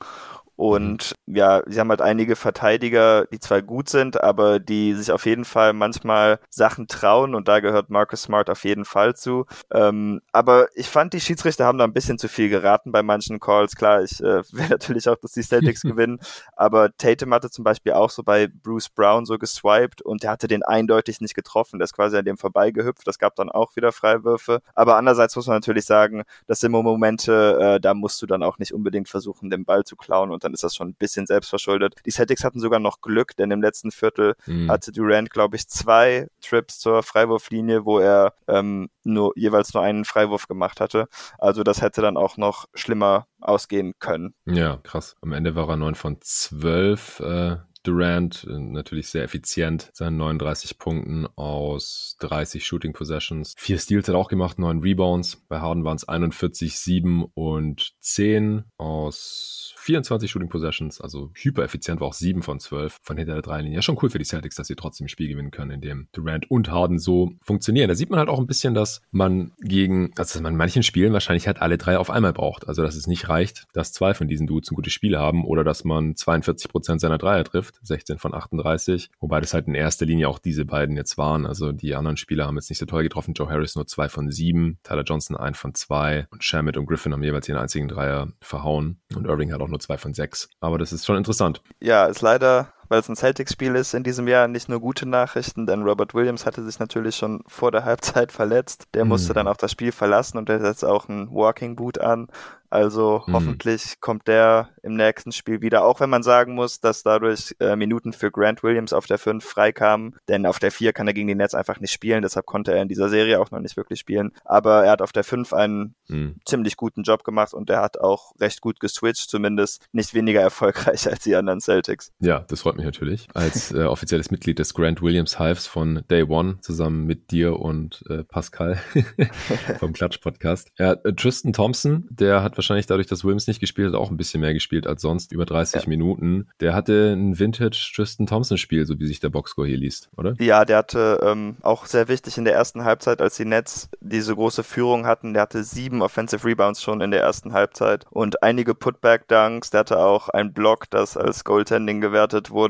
Speaker 2: und mhm. ja, sie haben halt einige Verteidiger, die zwar gut sind, aber die sich auf jeden Fall manchmal Sachen trauen und da gehört Marcus Smart auf jeden Fall zu. Ähm, aber ich fand, die Schiedsrichter haben da ein bisschen zu viel geraten bei manchen Calls. Klar, ich äh, will natürlich auch, dass die Celtics gewinnen, aber Tatum hatte zum Beispiel auch so bei Bruce Brown so geswiped und der hatte den eindeutig nicht getroffen. Der ist quasi an dem vorbeigehüpft. Das gab dann auch wieder Freiwürfe. Aber andererseits muss man natürlich sagen, das sind Momente, äh, da musst du dann auch nicht unbedingt versuchen, den Ball zu klauen und dann ist das schon ein bisschen selbstverschuldet. Die Celtics hatten sogar noch Glück, denn im letzten Viertel mhm. hatte Durant, glaube ich, zwei Trips zur Freiwurflinie, wo er ähm, nur jeweils nur einen Freiwurf gemacht hatte. Also das hätte dann auch noch schlimmer ausgehen können.
Speaker 1: Ja, krass. Am Ende war er 9 von 12. Äh, Durant äh, natürlich sehr effizient, seinen 39 Punkten aus 30 Shooting Possessions. Vier Steals hat er auch gemacht, neun Rebounds. Bei Harden waren es 41, 7 und 10 aus 24 Shooting Possessions, also hyper effizient, war auch 7 von 12 von hinter der Dreilinie. Ja, schon cool für die Celtics, dass sie trotzdem ein Spiel gewinnen können, in dem Durant und Harden so funktionieren. Da sieht man halt auch ein bisschen, dass man gegen, also dass man in manchen Spielen wahrscheinlich halt alle drei auf einmal braucht. Also, dass es nicht reicht, dass zwei von diesen Dudes ein gutes Spiel haben oder dass man 42 Prozent seiner Dreier trifft, 16 von 38. Wobei das halt in erster Linie auch diese beiden jetzt waren. Also, die anderen Spieler haben jetzt nicht so toll getroffen. Joe Harris nur 2 von 7, Tyler Johnson 1 von 2 und Shamit und Griffin haben jeweils ihren einzigen Dreier verhauen. Und Irving hat auch nur zwei von sechs. Aber das ist schon interessant.
Speaker 2: Ja, ist leider weil es ein Celtics-Spiel ist, in diesem Jahr nicht nur gute Nachrichten, denn Robert Williams hatte sich natürlich schon vor der Halbzeit verletzt. Der mhm. musste dann auch das Spiel verlassen und der setzt auch ein Walking Boot an. Also mhm. hoffentlich kommt der im nächsten Spiel wieder, auch wenn man sagen muss, dass dadurch äh, Minuten für Grant Williams auf der 5 freikamen, denn auf der 4 kann er gegen die Nets einfach nicht spielen, deshalb konnte er in dieser Serie auch noch nicht wirklich spielen. Aber er hat auf der 5 einen mhm. ziemlich guten Job gemacht und er hat auch recht gut geswitcht, zumindest nicht weniger erfolgreich als die anderen Celtics.
Speaker 1: Ja, das freut mich natürlich. Als äh, offizielles Mitglied des Grant Williams Hives von Day One, zusammen mit dir und äh, Pascal vom Klatsch-Podcast. Ja, äh, Tristan Thompson, der hat wahrscheinlich dadurch, dass Williams nicht gespielt hat, auch ein bisschen mehr gespielt als sonst, über 30 ja. Minuten. Der hatte ein Vintage Tristan Thompson-Spiel, so wie sich der Boxscore hier liest, oder?
Speaker 2: Ja, der hatte ähm, auch sehr wichtig in der ersten Halbzeit, als die Nets diese große Führung hatten. Der hatte sieben Offensive Rebounds schon in der ersten Halbzeit und einige Putback-Dunks. Der hatte auch ein Block, das als Goaltending gewertet wurde,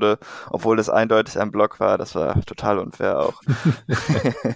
Speaker 2: obwohl es eindeutig ein Block war. Das war total unfair auch.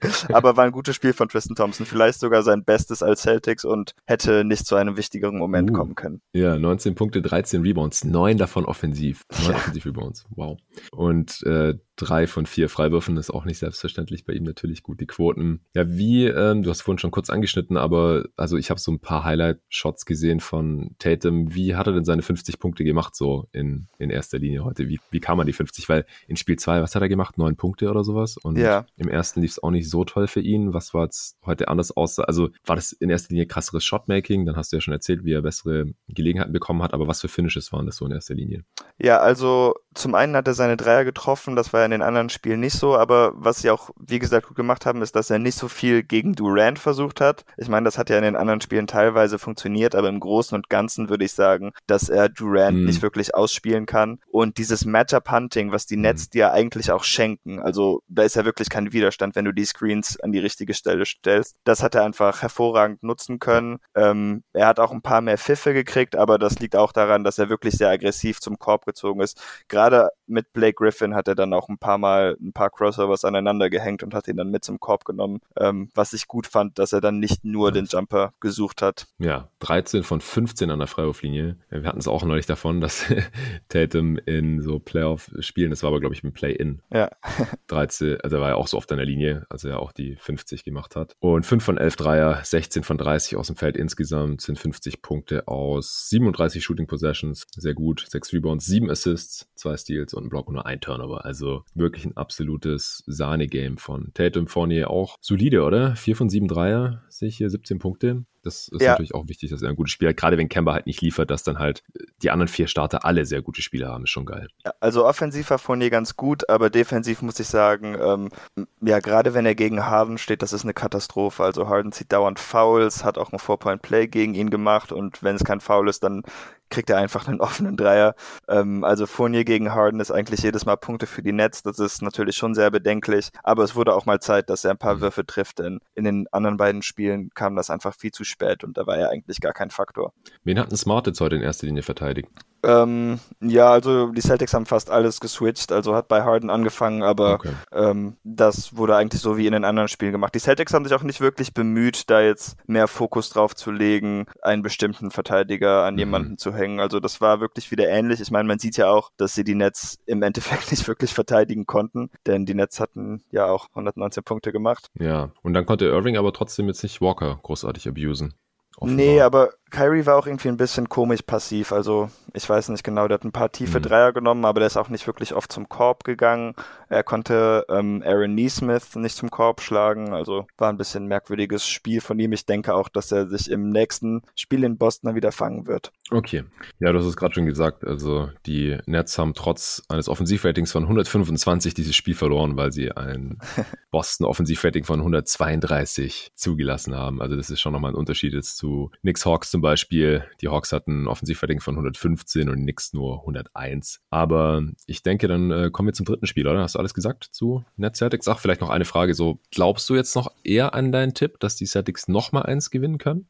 Speaker 2: Aber war ein gutes Spiel von Tristan Thompson. Vielleicht sogar sein Bestes als Celtics und hätte nicht zu einem wichtigeren Moment uh, kommen können.
Speaker 1: Ja, 19 Punkte, 13 Rebounds, neun davon offensiv. Neun ja. Offensiv-Rebounds, wow. Und äh, drei von vier Freiwürfen ist auch nicht selbstverständlich bei ihm natürlich gut, die Quoten. Ja, wie, ähm, du hast vorhin schon kurz angeschnitten, aber also ich habe so ein paar Highlight-Shots gesehen von Tatum. Wie hat er denn seine 50 Punkte gemacht so in, in erster Linie heute? Wie, wie kam er die 50? Weil in Spiel 2, was hat er gemacht? Neun Punkte oder sowas? Und ja. im ersten lief es auch nicht so toll für ihn. Was war jetzt heute anders aussah? Also war das in erster Linie krasseres Shotmaking? Dann hast du ja schon erzählt, wie er bessere Gelegenheiten bekommen hat, aber was für Finishes waren das so in erster Linie?
Speaker 2: Ja, also zum einen hat er seine Dreier getroffen, das war ja in den anderen Spielen nicht so, aber was sie auch, wie gesagt, gut gemacht haben, ist, dass er nicht so viel gegen Durant versucht hat. Ich meine, das hat ja in den anderen Spielen teilweise funktioniert, aber im Großen und Ganzen würde ich sagen, dass er Durant mhm. nicht wirklich ausspielen kann. Und dieses Matchup-Hunting, was die mhm. Nets dir eigentlich auch schenken, also da ist ja wirklich kein Widerstand, wenn du die Screens an die richtige Stelle stellst. Das hat er einfach hervorragend nutzen können. Ähm, er hat auch ein paar mehr Pfiffe gekriegt, aber das liegt auch daran, dass er wirklich sehr aggressiv zum Korb gezogen ist. Gerade gerade mit Blake Griffin hat er dann auch ein paar Mal ein paar Crossovers aneinander gehängt und hat ihn dann mit zum Korb genommen. Ähm, was ich gut fand, dass er dann nicht nur den Jumper gesucht hat.
Speaker 1: Ja, 13 von 15 an der Freiwurflinie. Wir hatten es auch neulich davon, dass Tatum in so Playoff-Spielen, das war aber glaube ich ein Play-In.
Speaker 2: Ja.
Speaker 1: 13, also er war ja auch so oft an der Linie, als er auch die 50 gemacht hat. Und 5 von 11 Dreier, 16 von 30 aus dem Feld insgesamt sind 50 Punkte aus 37 Shooting Possessions. Sehr gut. 6 Rebounds, 7 Assists, 2 Steals und ein Block und nur ein Turnover. Also wirklich ein absolutes Sahne-Game von Tatum Fournier auch solide, oder? 4 von 7 Dreier, sehe ich hier, 17 Punkte. Das ist ja. natürlich auch wichtig, dass er ein gutes Spiel hat. Gerade wenn Kemba halt nicht liefert, dass dann halt die anderen vier Starter alle sehr gute Spiele haben, ist schon geil.
Speaker 2: Ja, also offensiv war Fournier ganz gut, aber defensiv muss ich sagen, ähm, ja, gerade wenn er gegen Harden steht, das ist eine Katastrophe. Also Harden zieht dauernd Fouls, hat auch ein Four-Point-Play gegen ihn gemacht und wenn es kein Foul ist, dann kriegt er einfach einen offenen Dreier. Ähm, also Fournier gegen Harden ist eigentlich jedes Mal Punkte für die Nets. Das ist natürlich schon sehr bedenklich. Aber es wurde auch mal Zeit, dass er ein paar mhm. Würfe trifft, denn in den anderen beiden Spielen kam das einfach viel zu spät und da war er eigentlich gar kein Faktor.
Speaker 1: Wen hat ein Smart jetzt heute in erster Linie verteidigt?
Speaker 2: Ähm, ja, also die Celtics haben fast alles geswitcht, also hat bei Harden angefangen, aber okay. ähm, das wurde eigentlich so wie in den anderen Spielen gemacht. Die Celtics haben sich auch nicht wirklich bemüht, da jetzt mehr Fokus drauf zu legen, einen bestimmten Verteidiger an mhm. jemanden zu hängen. Also das war wirklich wieder ähnlich. Ich meine, man sieht ja auch, dass sie die Nets im Endeffekt nicht wirklich verteidigen konnten, denn die Nets hatten ja auch 119 Punkte gemacht.
Speaker 1: Ja, und dann konnte Irving aber trotzdem jetzt nicht Walker großartig abusen.
Speaker 2: Offenbar. Nee, aber Kyrie war auch irgendwie ein bisschen komisch passiv. Also ich weiß nicht genau, der hat ein paar tiefe mhm. Dreier genommen, aber der ist auch nicht wirklich oft zum Korb gegangen. Er konnte ähm, Aaron Neesmith nicht zum Korb schlagen. Also war ein bisschen ein merkwürdiges Spiel von ihm. Ich denke auch, dass er sich im nächsten Spiel in Boston wieder fangen wird.
Speaker 1: Okay. Ja, du hast es gerade schon gesagt. Also die Nets haben trotz eines Offensivratings von 125 dieses Spiel verloren, weil sie ein Boston Offensivrating von 132 zugelassen haben. Also das ist schon nochmal ein Unterschied jetzt zu Knicks Hawks zum zum Beispiel, die Hawks hatten ein Offensivrating von 115 und Knicks nur 101. Aber ich denke, dann äh, kommen wir zum dritten Spiel, oder? Hast du alles gesagt zu Net Celtics? Ach, vielleicht noch eine Frage. So, glaubst du jetzt noch eher an deinen Tipp, dass die Celtics nochmal eins gewinnen können?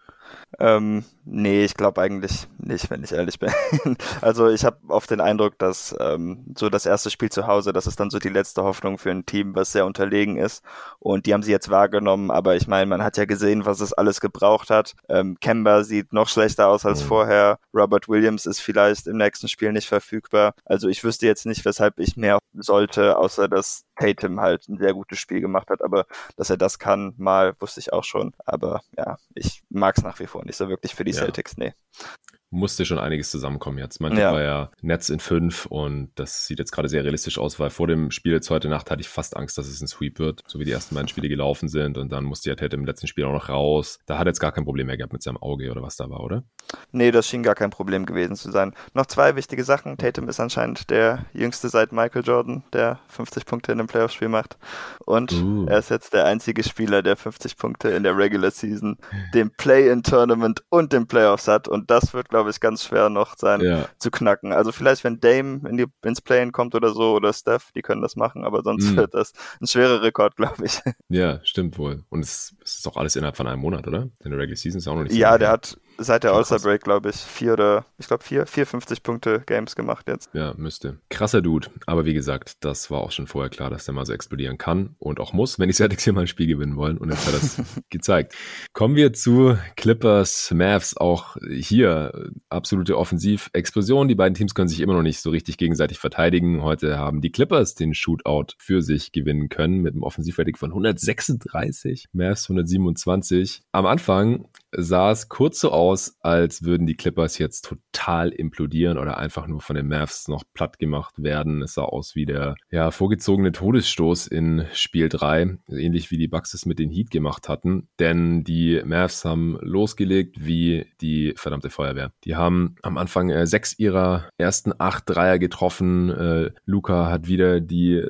Speaker 2: Ähm, nee, ich glaube eigentlich nicht, wenn ich ehrlich bin. also ich habe oft den Eindruck, dass ähm, so das erste Spiel zu Hause, das ist dann so die letzte Hoffnung für ein Team, was sehr unterlegen ist. Und die haben sie jetzt wahrgenommen, aber ich meine, man hat ja gesehen, was es alles gebraucht hat. Ähm, Kemba sieht noch schlechter aus als mhm. vorher. Robert Williams ist vielleicht im nächsten Spiel nicht verfügbar. Also ich wüsste jetzt nicht, weshalb ich mehr sollte, außer dass Tatum halt ein sehr gutes Spiel gemacht hat. Aber dass er das kann, mal wusste ich auch schon. Aber ja, ich mag es nach wie vor nicht so wirklich für die ja. Celtics, nee
Speaker 1: musste schon einiges zusammenkommen jetzt. Man ja. war ja Netz in fünf und das sieht jetzt gerade sehr realistisch aus, weil vor dem Spiel jetzt heute Nacht hatte ich fast Angst, dass es ein Sweep wird, so wie die ersten beiden Spiele gelaufen sind und dann musste ja Ted im letzten Spiel auch noch raus. Da hat er jetzt gar kein Problem mehr gehabt mit seinem Auge oder was da war, oder?
Speaker 2: Nee, das schien gar kein Problem gewesen zu sein. Noch zwei wichtige Sachen. Tatum ist anscheinend der jüngste seit Michael Jordan, der 50 Punkte in einem Playoff-Spiel macht. Und uh. er ist jetzt der einzige Spieler, der 50 Punkte in der Regular Season, dem Play-in-Tournament und den Playoffs hat. Und das wird, glaube ich, ganz schwer noch sein ja. zu knacken. Also vielleicht, wenn Dame in die, ins Play-in kommt oder so, oder Steph, die können das machen, aber sonst mm. wird das ein schwerer Rekord, glaube ich.
Speaker 1: Ja, stimmt wohl. Und es, es, ist auch alles innerhalb von einem Monat, oder? In der Regular Season ist auch noch nicht
Speaker 2: so Ja, der hat seit der All-Star Break, glaube ich, vier oder, ich glaube, vier, vier 50 Punkte Games gemacht jetzt.
Speaker 1: Ja, müsste. Krasser Dude. Aber wie gesagt, das war auch schon vorher klar, dass der mal so explodieren kann und auch muss, wenn die Celtics hier mal ein Spiel gewinnen wollen. Und jetzt hat er das gezeigt. Kommen wir zu Clippers, Mavs. Auch hier absolute Offensivexplosion. Die beiden Teams können sich immer noch nicht so richtig gegenseitig verteidigen. Heute haben die Clippers den Shootout für sich gewinnen können mit einem Offensivrating von 136, Mavs 127. Am Anfang sah es kurz so aus, als würden die Clippers jetzt total implodieren oder einfach nur von den Mavs noch platt gemacht werden. Es sah aus wie der ja, vorgezogene Todesstoß in Spiel 3, ähnlich wie die Bucks es mit den Heat gemacht hatten. Denn die Mavs haben losgelegt wie die verdammte Feuerwehr. Die haben am Anfang äh, sechs ihrer ersten acht Dreier getroffen. Äh, Luca hat wieder die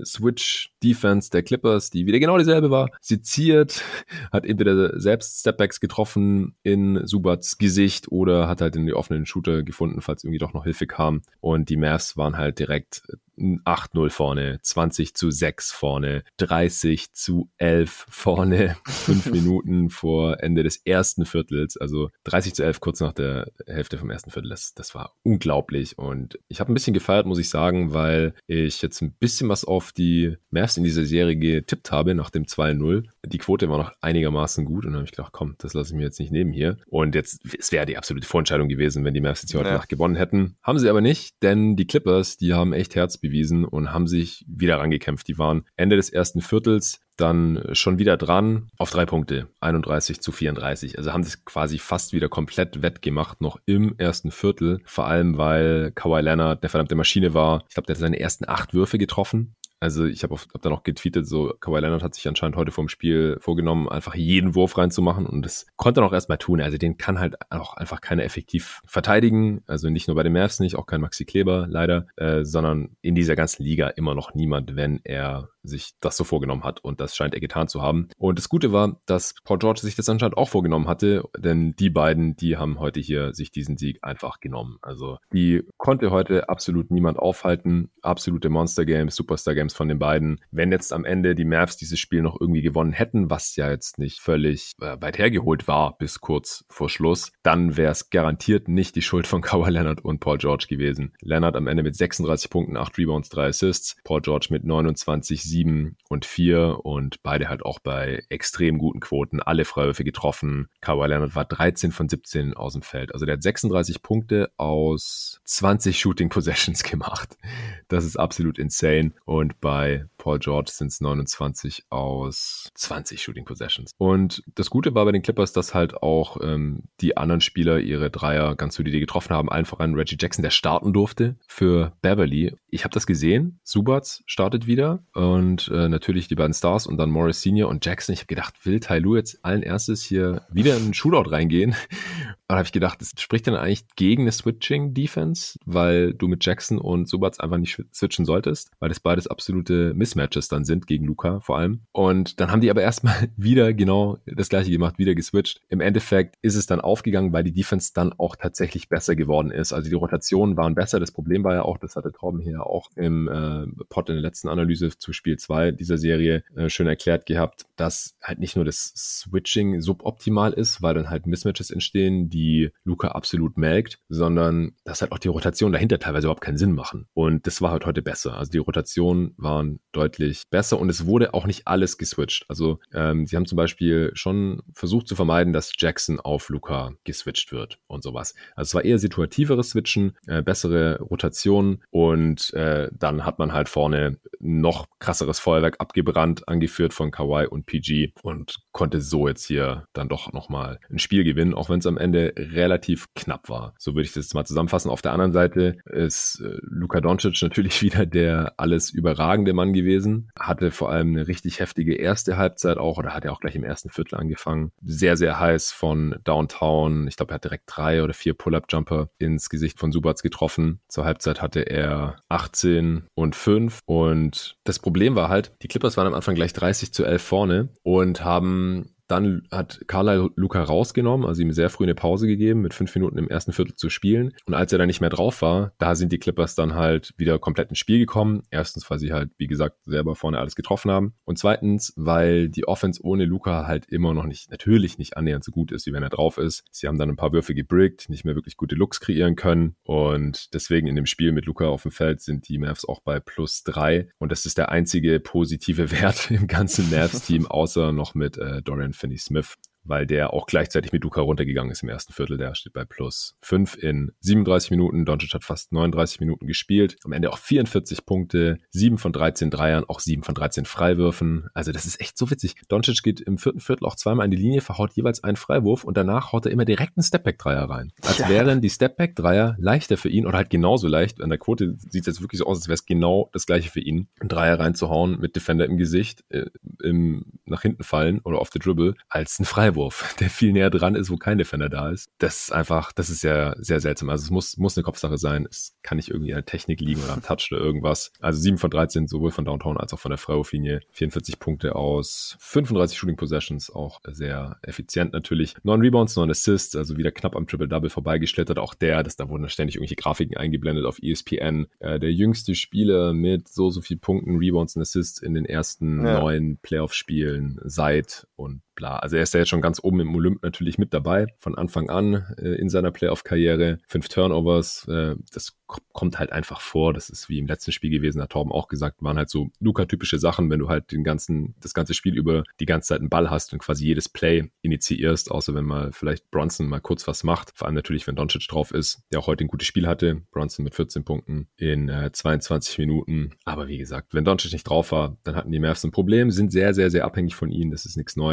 Speaker 1: Switch-Defense der Clippers, die wieder genau dieselbe war, seziert, hat entweder selbst Stepbacks getroffen in Subats Gesicht oder hat halt in die offenen Shooter gefunden, falls irgendwie doch noch Hilfe kam. Und die Mavs waren halt direkt 8-0 vorne, 20 zu 6 vorne, 30 zu 11 vorne, fünf Minuten vor Ende des ersten Viertels, also 30 zu 11 kurz nach der Hälfte vom ersten Viertel. Das, das war unglaublich und ich habe ein bisschen gefeiert, muss ich sagen, weil ich jetzt ein bisschen was auf die Mavs in dieser Serie getippt habe nach dem 2-0. Die Quote war noch einigermaßen gut und dann habe ich gedacht, komm, das lasse ich mir jetzt nicht nehmen hier. Und jetzt, es wäre die absolute Vorentscheidung gewesen, wenn die Mavs jetzt hier heute ja. Nacht gewonnen hätten. Haben sie aber nicht, denn die Clippers, die haben echt Herz bewiesen und haben sich wieder rangekämpft. Die waren Ende des ersten Viertels dann schon wieder dran auf drei Punkte, 31 zu 34. Also haben sich quasi fast wieder komplett wettgemacht, noch im ersten Viertel. Vor allem, weil Kawhi Leonard eine verdammte Maschine war. Ich glaube, der hat seine ersten acht Würfe getroffen Also ich habe hab dann auch getweetet, so Kawhi Leonard hat sich anscheinend heute vom Spiel vorgenommen, einfach jeden Wurf reinzumachen und das konnte er auch erstmal tun. Also den kann halt auch einfach keiner effektiv verteidigen. Also nicht nur bei den Mavs nicht, auch kein Maxi Kleber leider, äh, sondern in dieser ganzen Liga immer noch niemand, wenn er sich das so vorgenommen hat und das scheint er getan zu haben. Und das Gute war, dass Paul George sich das anscheinend auch vorgenommen hatte, denn die beiden, die haben heute hier sich diesen Sieg einfach genommen. Also die konnte heute absolut niemand aufhalten. Absolute Monster Games, Superstar Games von den beiden. Wenn jetzt am Ende die Mavs dieses Spiel noch irgendwie gewonnen hätten, was ja jetzt nicht völlig äh, weit hergeholt war bis kurz vor Schluss, dann wäre es garantiert nicht die Schuld von Kawhi Leonard und Paul George gewesen. Leonard am Ende mit 36 Punkten, 8 Rebounds, 3 Assists. Paul George mit 29, 7 und 4 und beide halt auch bei extrem guten Quoten. Alle Freiwürfe getroffen. Kawhi Leonard war 13 von 17 aus dem Feld. Also der hat 36 Punkte aus 20 Shooting Possessions gemacht. Das ist absolut insane. Und bei Paul George sind es 29 aus 20 Shooting Possessions. Und das Gute war bei den Clippers, dass halt auch ähm, die anderen Spieler ihre Dreier ganz solide getroffen haben. Allen voran Reggie Jackson, der starten durfte für Beverly. Ich habe das gesehen. Subats startet wieder und äh, natürlich die beiden Stars und dann Morris Senior und Jackson. Ich habe gedacht, will Tai Lu jetzt allen erstes hier wieder in einen Shootout reingehen? Und habe ich gedacht, das spricht dann eigentlich gegen eine Switching-Defense, weil du mit Jackson und Subats einfach nicht switchen solltest, weil das beides absolute Mismatches dann sind gegen Luca vor allem. Und dann haben die aber erstmal wieder genau das gleiche gemacht, wieder geswitcht. Im Endeffekt ist es dann aufgegangen, weil die Defense dann auch tatsächlich besser geworden ist. Also die Rotationen waren besser. Das Problem war ja auch, das hatte Torben hier auch im äh, Pod in der letzten Analyse zu Spiel 2 dieser Serie äh, schön erklärt gehabt, dass halt nicht nur das Switching suboptimal ist, weil dann halt Mismatches entstehen, die die Luca absolut melkt, sondern dass halt auch die Rotationen dahinter teilweise überhaupt keinen Sinn machen. Und das war halt heute besser. Also die Rotationen waren deutlich besser und es wurde auch nicht alles geswitcht. Also ähm, sie haben zum Beispiel schon versucht zu vermeiden, dass Jackson auf Luca geswitcht wird und sowas. Also es war eher situativeres Switchen, äh, bessere Rotationen und äh, dann hat man halt vorne noch krasseres Feuerwerk abgebrannt, angeführt von Kawhi und PG und konnte so jetzt hier dann doch nochmal ein Spiel gewinnen, auch wenn es am Ende relativ knapp war. So würde ich das mal zusammenfassen. Auf der anderen Seite ist äh, Luka Doncic natürlich wieder der alles überragende Mann gewesen. Hatte vor allem eine richtig heftige erste Halbzeit auch oder hat er auch gleich im ersten Viertel angefangen. Sehr, sehr heiß von Downtown. Ich glaube, er hat direkt drei oder vier Pull-Up-Jumper ins Gesicht von Subats getroffen. Zur Halbzeit hatte er 18 und 5 und das Problem war halt, die Clippers waren am Anfang gleich 30 zu 11 vorne und haben um, dann hat Carlyle Luca rausgenommen, also ihm sehr früh eine Pause gegeben, mit fünf Minuten im ersten Viertel zu spielen. Und als er dann nicht mehr drauf war, da sind die Clippers dann halt wieder komplett ins Spiel gekommen. Erstens, weil sie halt, wie gesagt, selber vorne alles getroffen haben. Und zweitens, weil die Offense ohne Luca halt immer noch nicht, natürlich nicht annähernd so gut ist, wie wenn er drauf ist. Sie haben dann ein paar Würfe gebrickt, nicht mehr wirklich gute Looks kreieren können. Und deswegen in dem Spiel mit Luca auf dem Feld sind die Mavs auch bei plus drei. Und das ist der einzige positive Wert im ganzen Mavs-Team, außer noch mit äh, Dorian Finney Smith weil der auch gleichzeitig mit Luca runtergegangen ist im ersten Viertel. Der steht bei plus 5 in 37 Minuten. Doncic hat fast 39 Minuten gespielt. Am Ende auch 44 Punkte, 7 von 13 Dreiern, auch 7 von 13 Freiwürfen. Also das ist echt so witzig. Doncic geht im vierten Viertel auch zweimal in die Linie, verhaut jeweils einen Freiwurf und danach haut er immer direkt einen Stepback-Dreier rein. Als ja. wären die Stepback-Dreier leichter für ihn oder halt genauso leicht. An der Quote sieht es jetzt wirklich so aus, als wäre es genau das gleiche für ihn. Einen Dreier reinzuhauen mit Defender im Gesicht, äh, im nach hinten fallen oder auf the Dribble, als ein Freiwurf. Freiwurf, der viel näher dran ist, wo kein Defender da ist. Das ist einfach, das ist ja sehr seltsam. Also es muss, muss eine Kopfsache sein. Es kann nicht irgendwie an der Technik liegen oder am Touch oder irgendwas. Also 7 von 13, sowohl von Downtown als auch von der Freiwurflinie. 44 Punkte aus 35 Shooting Possessions, auch sehr effizient natürlich. 9 Rebounds, 9 Assists, also wieder knapp am Triple-Double vorbeigeschlittert. Auch der, das, da wurden ständig irgendwelche Grafiken eingeblendet auf ESPN. Äh, der jüngste Spieler mit so, so viel Punkten, Rebounds und Assists in den ersten ja. neun Playoff-Spielen seit und bla. Also er ist ja jetzt schon ganz oben im Olymp natürlich mit dabei, von Anfang an äh, in seiner Playoff-Karriere. Fünf Turnovers, äh, das kommt halt einfach vor. Das ist wie im letzten Spiel gewesen, hat Torben auch gesagt, waren halt so Luca-typische Sachen, wenn du halt den ganzen, das ganze Spiel über die ganze Zeit einen Ball hast und quasi jedes Play initiierst, außer wenn mal vielleicht Bronson mal kurz was macht. Vor allem natürlich, wenn Doncic drauf ist, der auch heute ein gutes Spiel hatte. Bronson mit 14 Punkten in äh, 22 Minuten. Aber wie gesagt, wenn Doncic nicht drauf war, dann hatten die Mavs ein Problem, sind sehr, sehr, sehr abhängig von ihnen. Das ist nichts Neues.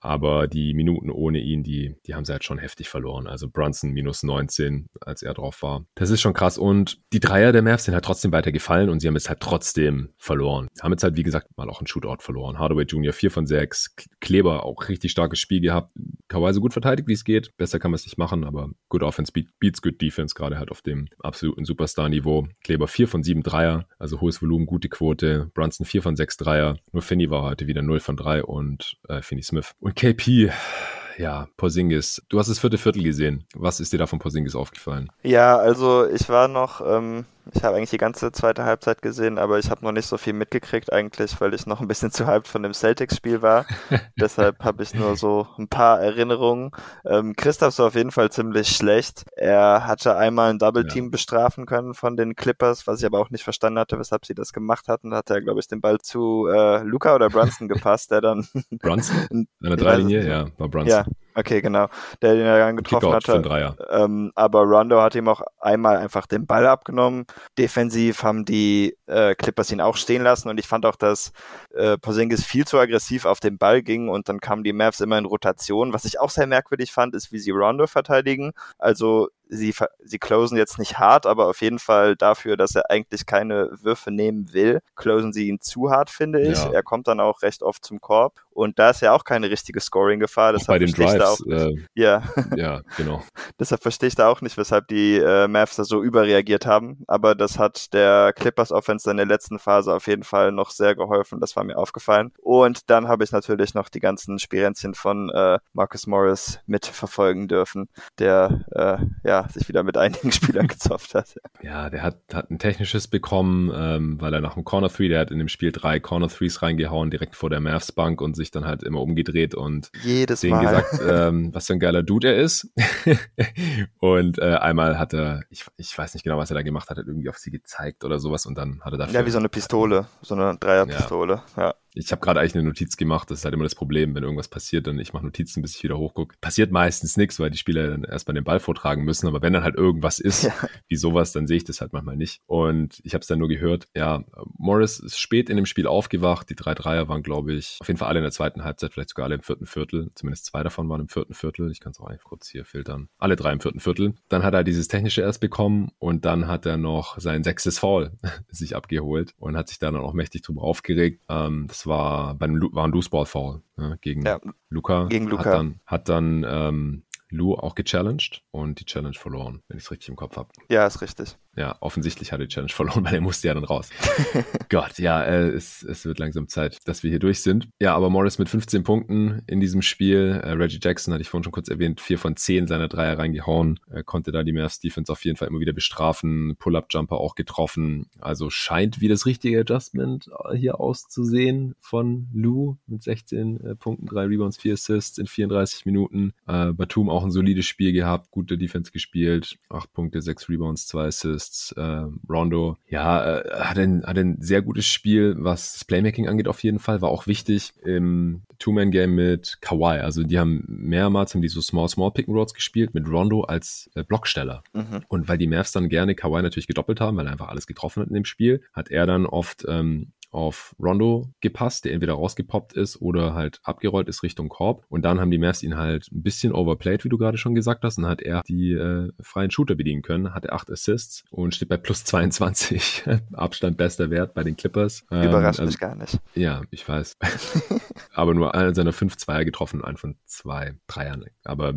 Speaker 1: Aber die Minuten ohne ihn, die, die haben sie halt schon heftig verloren. Also Brunson minus 19, als er drauf war. Das ist schon krass. Und die Dreier der Mavs sind halt trotzdem weiter gefallen und sie haben es halt trotzdem verloren. Haben jetzt halt, wie gesagt, mal auch einen Shootout verloren. Hardaway Jr. 4 von 6, Kleber auch richtig starkes Spiel gehabt. Kawhi so gut verteidigt, wie es geht. Besser kann man es nicht machen, aber good Offense beats good Defense, gerade halt auf dem absoluten Superstar-Niveau. Kleber 4 von 7 Dreier, also hohes Volumen, gute Quote. Brunson 4 von 6 Dreier. Nur Finney war heute wieder 0 von 3 und äh, Finney Smith. Und KP, ja, Porzingis. Du hast das vierte Viertel gesehen. Was ist dir da von Porzingis aufgefallen?
Speaker 2: Ja, also ich war noch ähm, ich habe eigentlich die ganze zweite Halbzeit gesehen, aber ich habe noch nicht so viel mitgekriegt eigentlich, weil ich noch ein bisschen zu hyped von dem Celtics-Spiel war. Deshalb habe ich nur so ein paar Erinnerungen. Ähm, Christoph war auf jeden Fall ziemlich schlecht. Er hatte einmal ein Double-Team ja. bestrafen können von den Clippers, was ich aber auch nicht verstanden hatte, weshalb sie das gemacht hatten. Da hat er, glaube ich, den Ball zu äh, Luca oder Brunson gepasst, der dann...
Speaker 1: Brunson? An der Dreilinie? Ja, war Brunson.
Speaker 2: Ja, Okay, genau. Der den er dann getroffen hatte. Ähm, aber Rondo hat ihm auch einmal einfach den Ball abgenommen. Defensiv haben die äh, Clippers ihn auch stehen lassen und ich fand auch, dass äh, Porzingis viel zu aggressiv auf den Ball ging und dann kamen die Mavs immer in Rotation. Was ich auch sehr merkwürdig fand, ist, wie sie Rondo verteidigen. Also sie, sie closen jetzt nicht hart, aber auf jeden Fall dafür, dass er eigentlich keine Würfe nehmen will, closen sie ihn zu hart, finde ich. Ja. Er kommt dann auch recht oft zum Korb und da ist ja auch keine richtige Scoring-Gefahr.
Speaker 1: Bei den Drives. Auch, äh,
Speaker 2: ja.
Speaker 1: ja, genau.
Speaker 2: deshalb verstehe ich da auch nicht, weshalb die äh, Mavs da so überreagiert haben, aber das hat der Clippers Offense in der letzten Phase auf jeden Fall noch sehr geholfen, das war mir aufgefallen. Und dann habe ich natürlich noch die ganzen Spirenzchen von äh, Marcus Morris mitverfolgen dürfen, der äh, ja sich wieder mit einigen Spielern gezopft hat.
Speaker 1: Ja, der hat, hat ein technisches bekommen, ähm, weil er nach dem Corner Three, der hat in dem Spiel drei Corner Threes reingehauen, direkt vor der Mavs Bank und sich dann halt immer umgedreht und
Speaker 2: Jedes
Speaker 1: denen
Speaker 2: Mal.
Speaker 1: gesagt, ähm, was für ein geiler Dude er ist. und äh, einmal hat er, ich, ich weiß nicht genau, was er da gemacht hat, hat irgendwie auf sie gezeigt oder sowas und dann hat er dafür.
Speaker 2: Ja, wie so eine Pistole, so eine Dreierpistole, ja. ja.
Speaker 1: Ich habe gerade eigentlich eine Notiz gemacht. Das ist halt immer das Problem, wenn irgendwas passiert, dann ich mache Notizen, bis ich wieder hochgucke. Passiert meistens nichts, weil die Spieler dann erstmal den Ball vortragen müssen. Aber wenn dann halt irgendwas ist, ja. wie sowas, dann sehe ich das halt manchmal nicht. Und ich habe es dann nur gehört. Ja, Morris ist spät in dem Spiel aufgewacht. Die drei Dreier waren, glaube ich, auf jeden Fall alle in der zweiten Halbzeit, vielleicht sogar alle im vierten Viertel. Zumindest zwei davon waren im vierten Viertel. Ich kann es auch eigentlich kurz hier filtern. Alle drei im vierten Viertel. Dann hat er dieses technische erst bekommen und dann hat er noch sein sechstes Foul sich abgeholt und hat sich dann auch mächtig drüber aufgeregt. Ähm, das war bei einem war ein Loose Ball Foul ne, gegen ja, Luca.
Speaker 2: Gegen Luca.
Speaker 1: Hat dann, hat dann ähm, Lou auch gechallenged und die Challenge verloren, wenn ich es richtig im Kopf habe.
Speaker 2: Ja, ist richtig.
Speaker 1: Ja, offensichtlich hat er die Challenge verloren, weil er musste ja dann raus. Gott, ja, äh, es, es wird langsam Zeit, dass wir hier durch sind. Ja, aber Morris mit 15 Punkten in diesem Spiel. Äh, Reggie Jackson hatte ich vorhin schon kurz erwähnt, vier von zehn seiner Dreier reingehauen. Er konnte da die Mavs Defense auf jeden Fall immer wieder bestrafen. Pull-Up-Jumper auch getroffen. Also scheint wie das richtige Adjustment äh, hier auszusehen von Lou mit 16 äh, Punkten, drei Rebounds, vier Assists in 34 Minuten. Äh, Batum auch ein solides Spiel gehabt, gute Defense gespielt. Acht Punkte, sechs Rebounds, zwei Assists Assists. Äh, Rondo, ja, äh, hat, ein, hat ein sehr gutes Spiel, was das Playmaking angeht auf jeden Fall, war auch wichtig im Two-Man-Game mit Kawhi. Also die haben mehrmals haben die so Small-Small Pick-and-Rolls gespielt mit Rondo als äh, Blocksteller. Mhm. Und weil die Mavs dann gerne Kawhi natürlich gedoppelt haben, weil er einfach alles getroffen hat in dem Spiel, hat er dann oft ähm, auf Rondo gepasst, der entweder rausgepoppt ist oder halt abgerollt ist Richtung Korb. Und dann haben die Mavs ihn halt ein bisschen overplayed, wie du gerade schon gesagt hast. Und hat er die äh, freien Shooter bedienen können, hatte acht Assists und steht bei plus 22. Abstand bester Wert bei den Clippers.
Speaker 2: Ähm, Überrascht also, mich gar nicht.
Speaker 1: Ja, ich weiß. Aber nur einer seiner fünf Zweier getroffen, einen von zwei Dreiern. Aber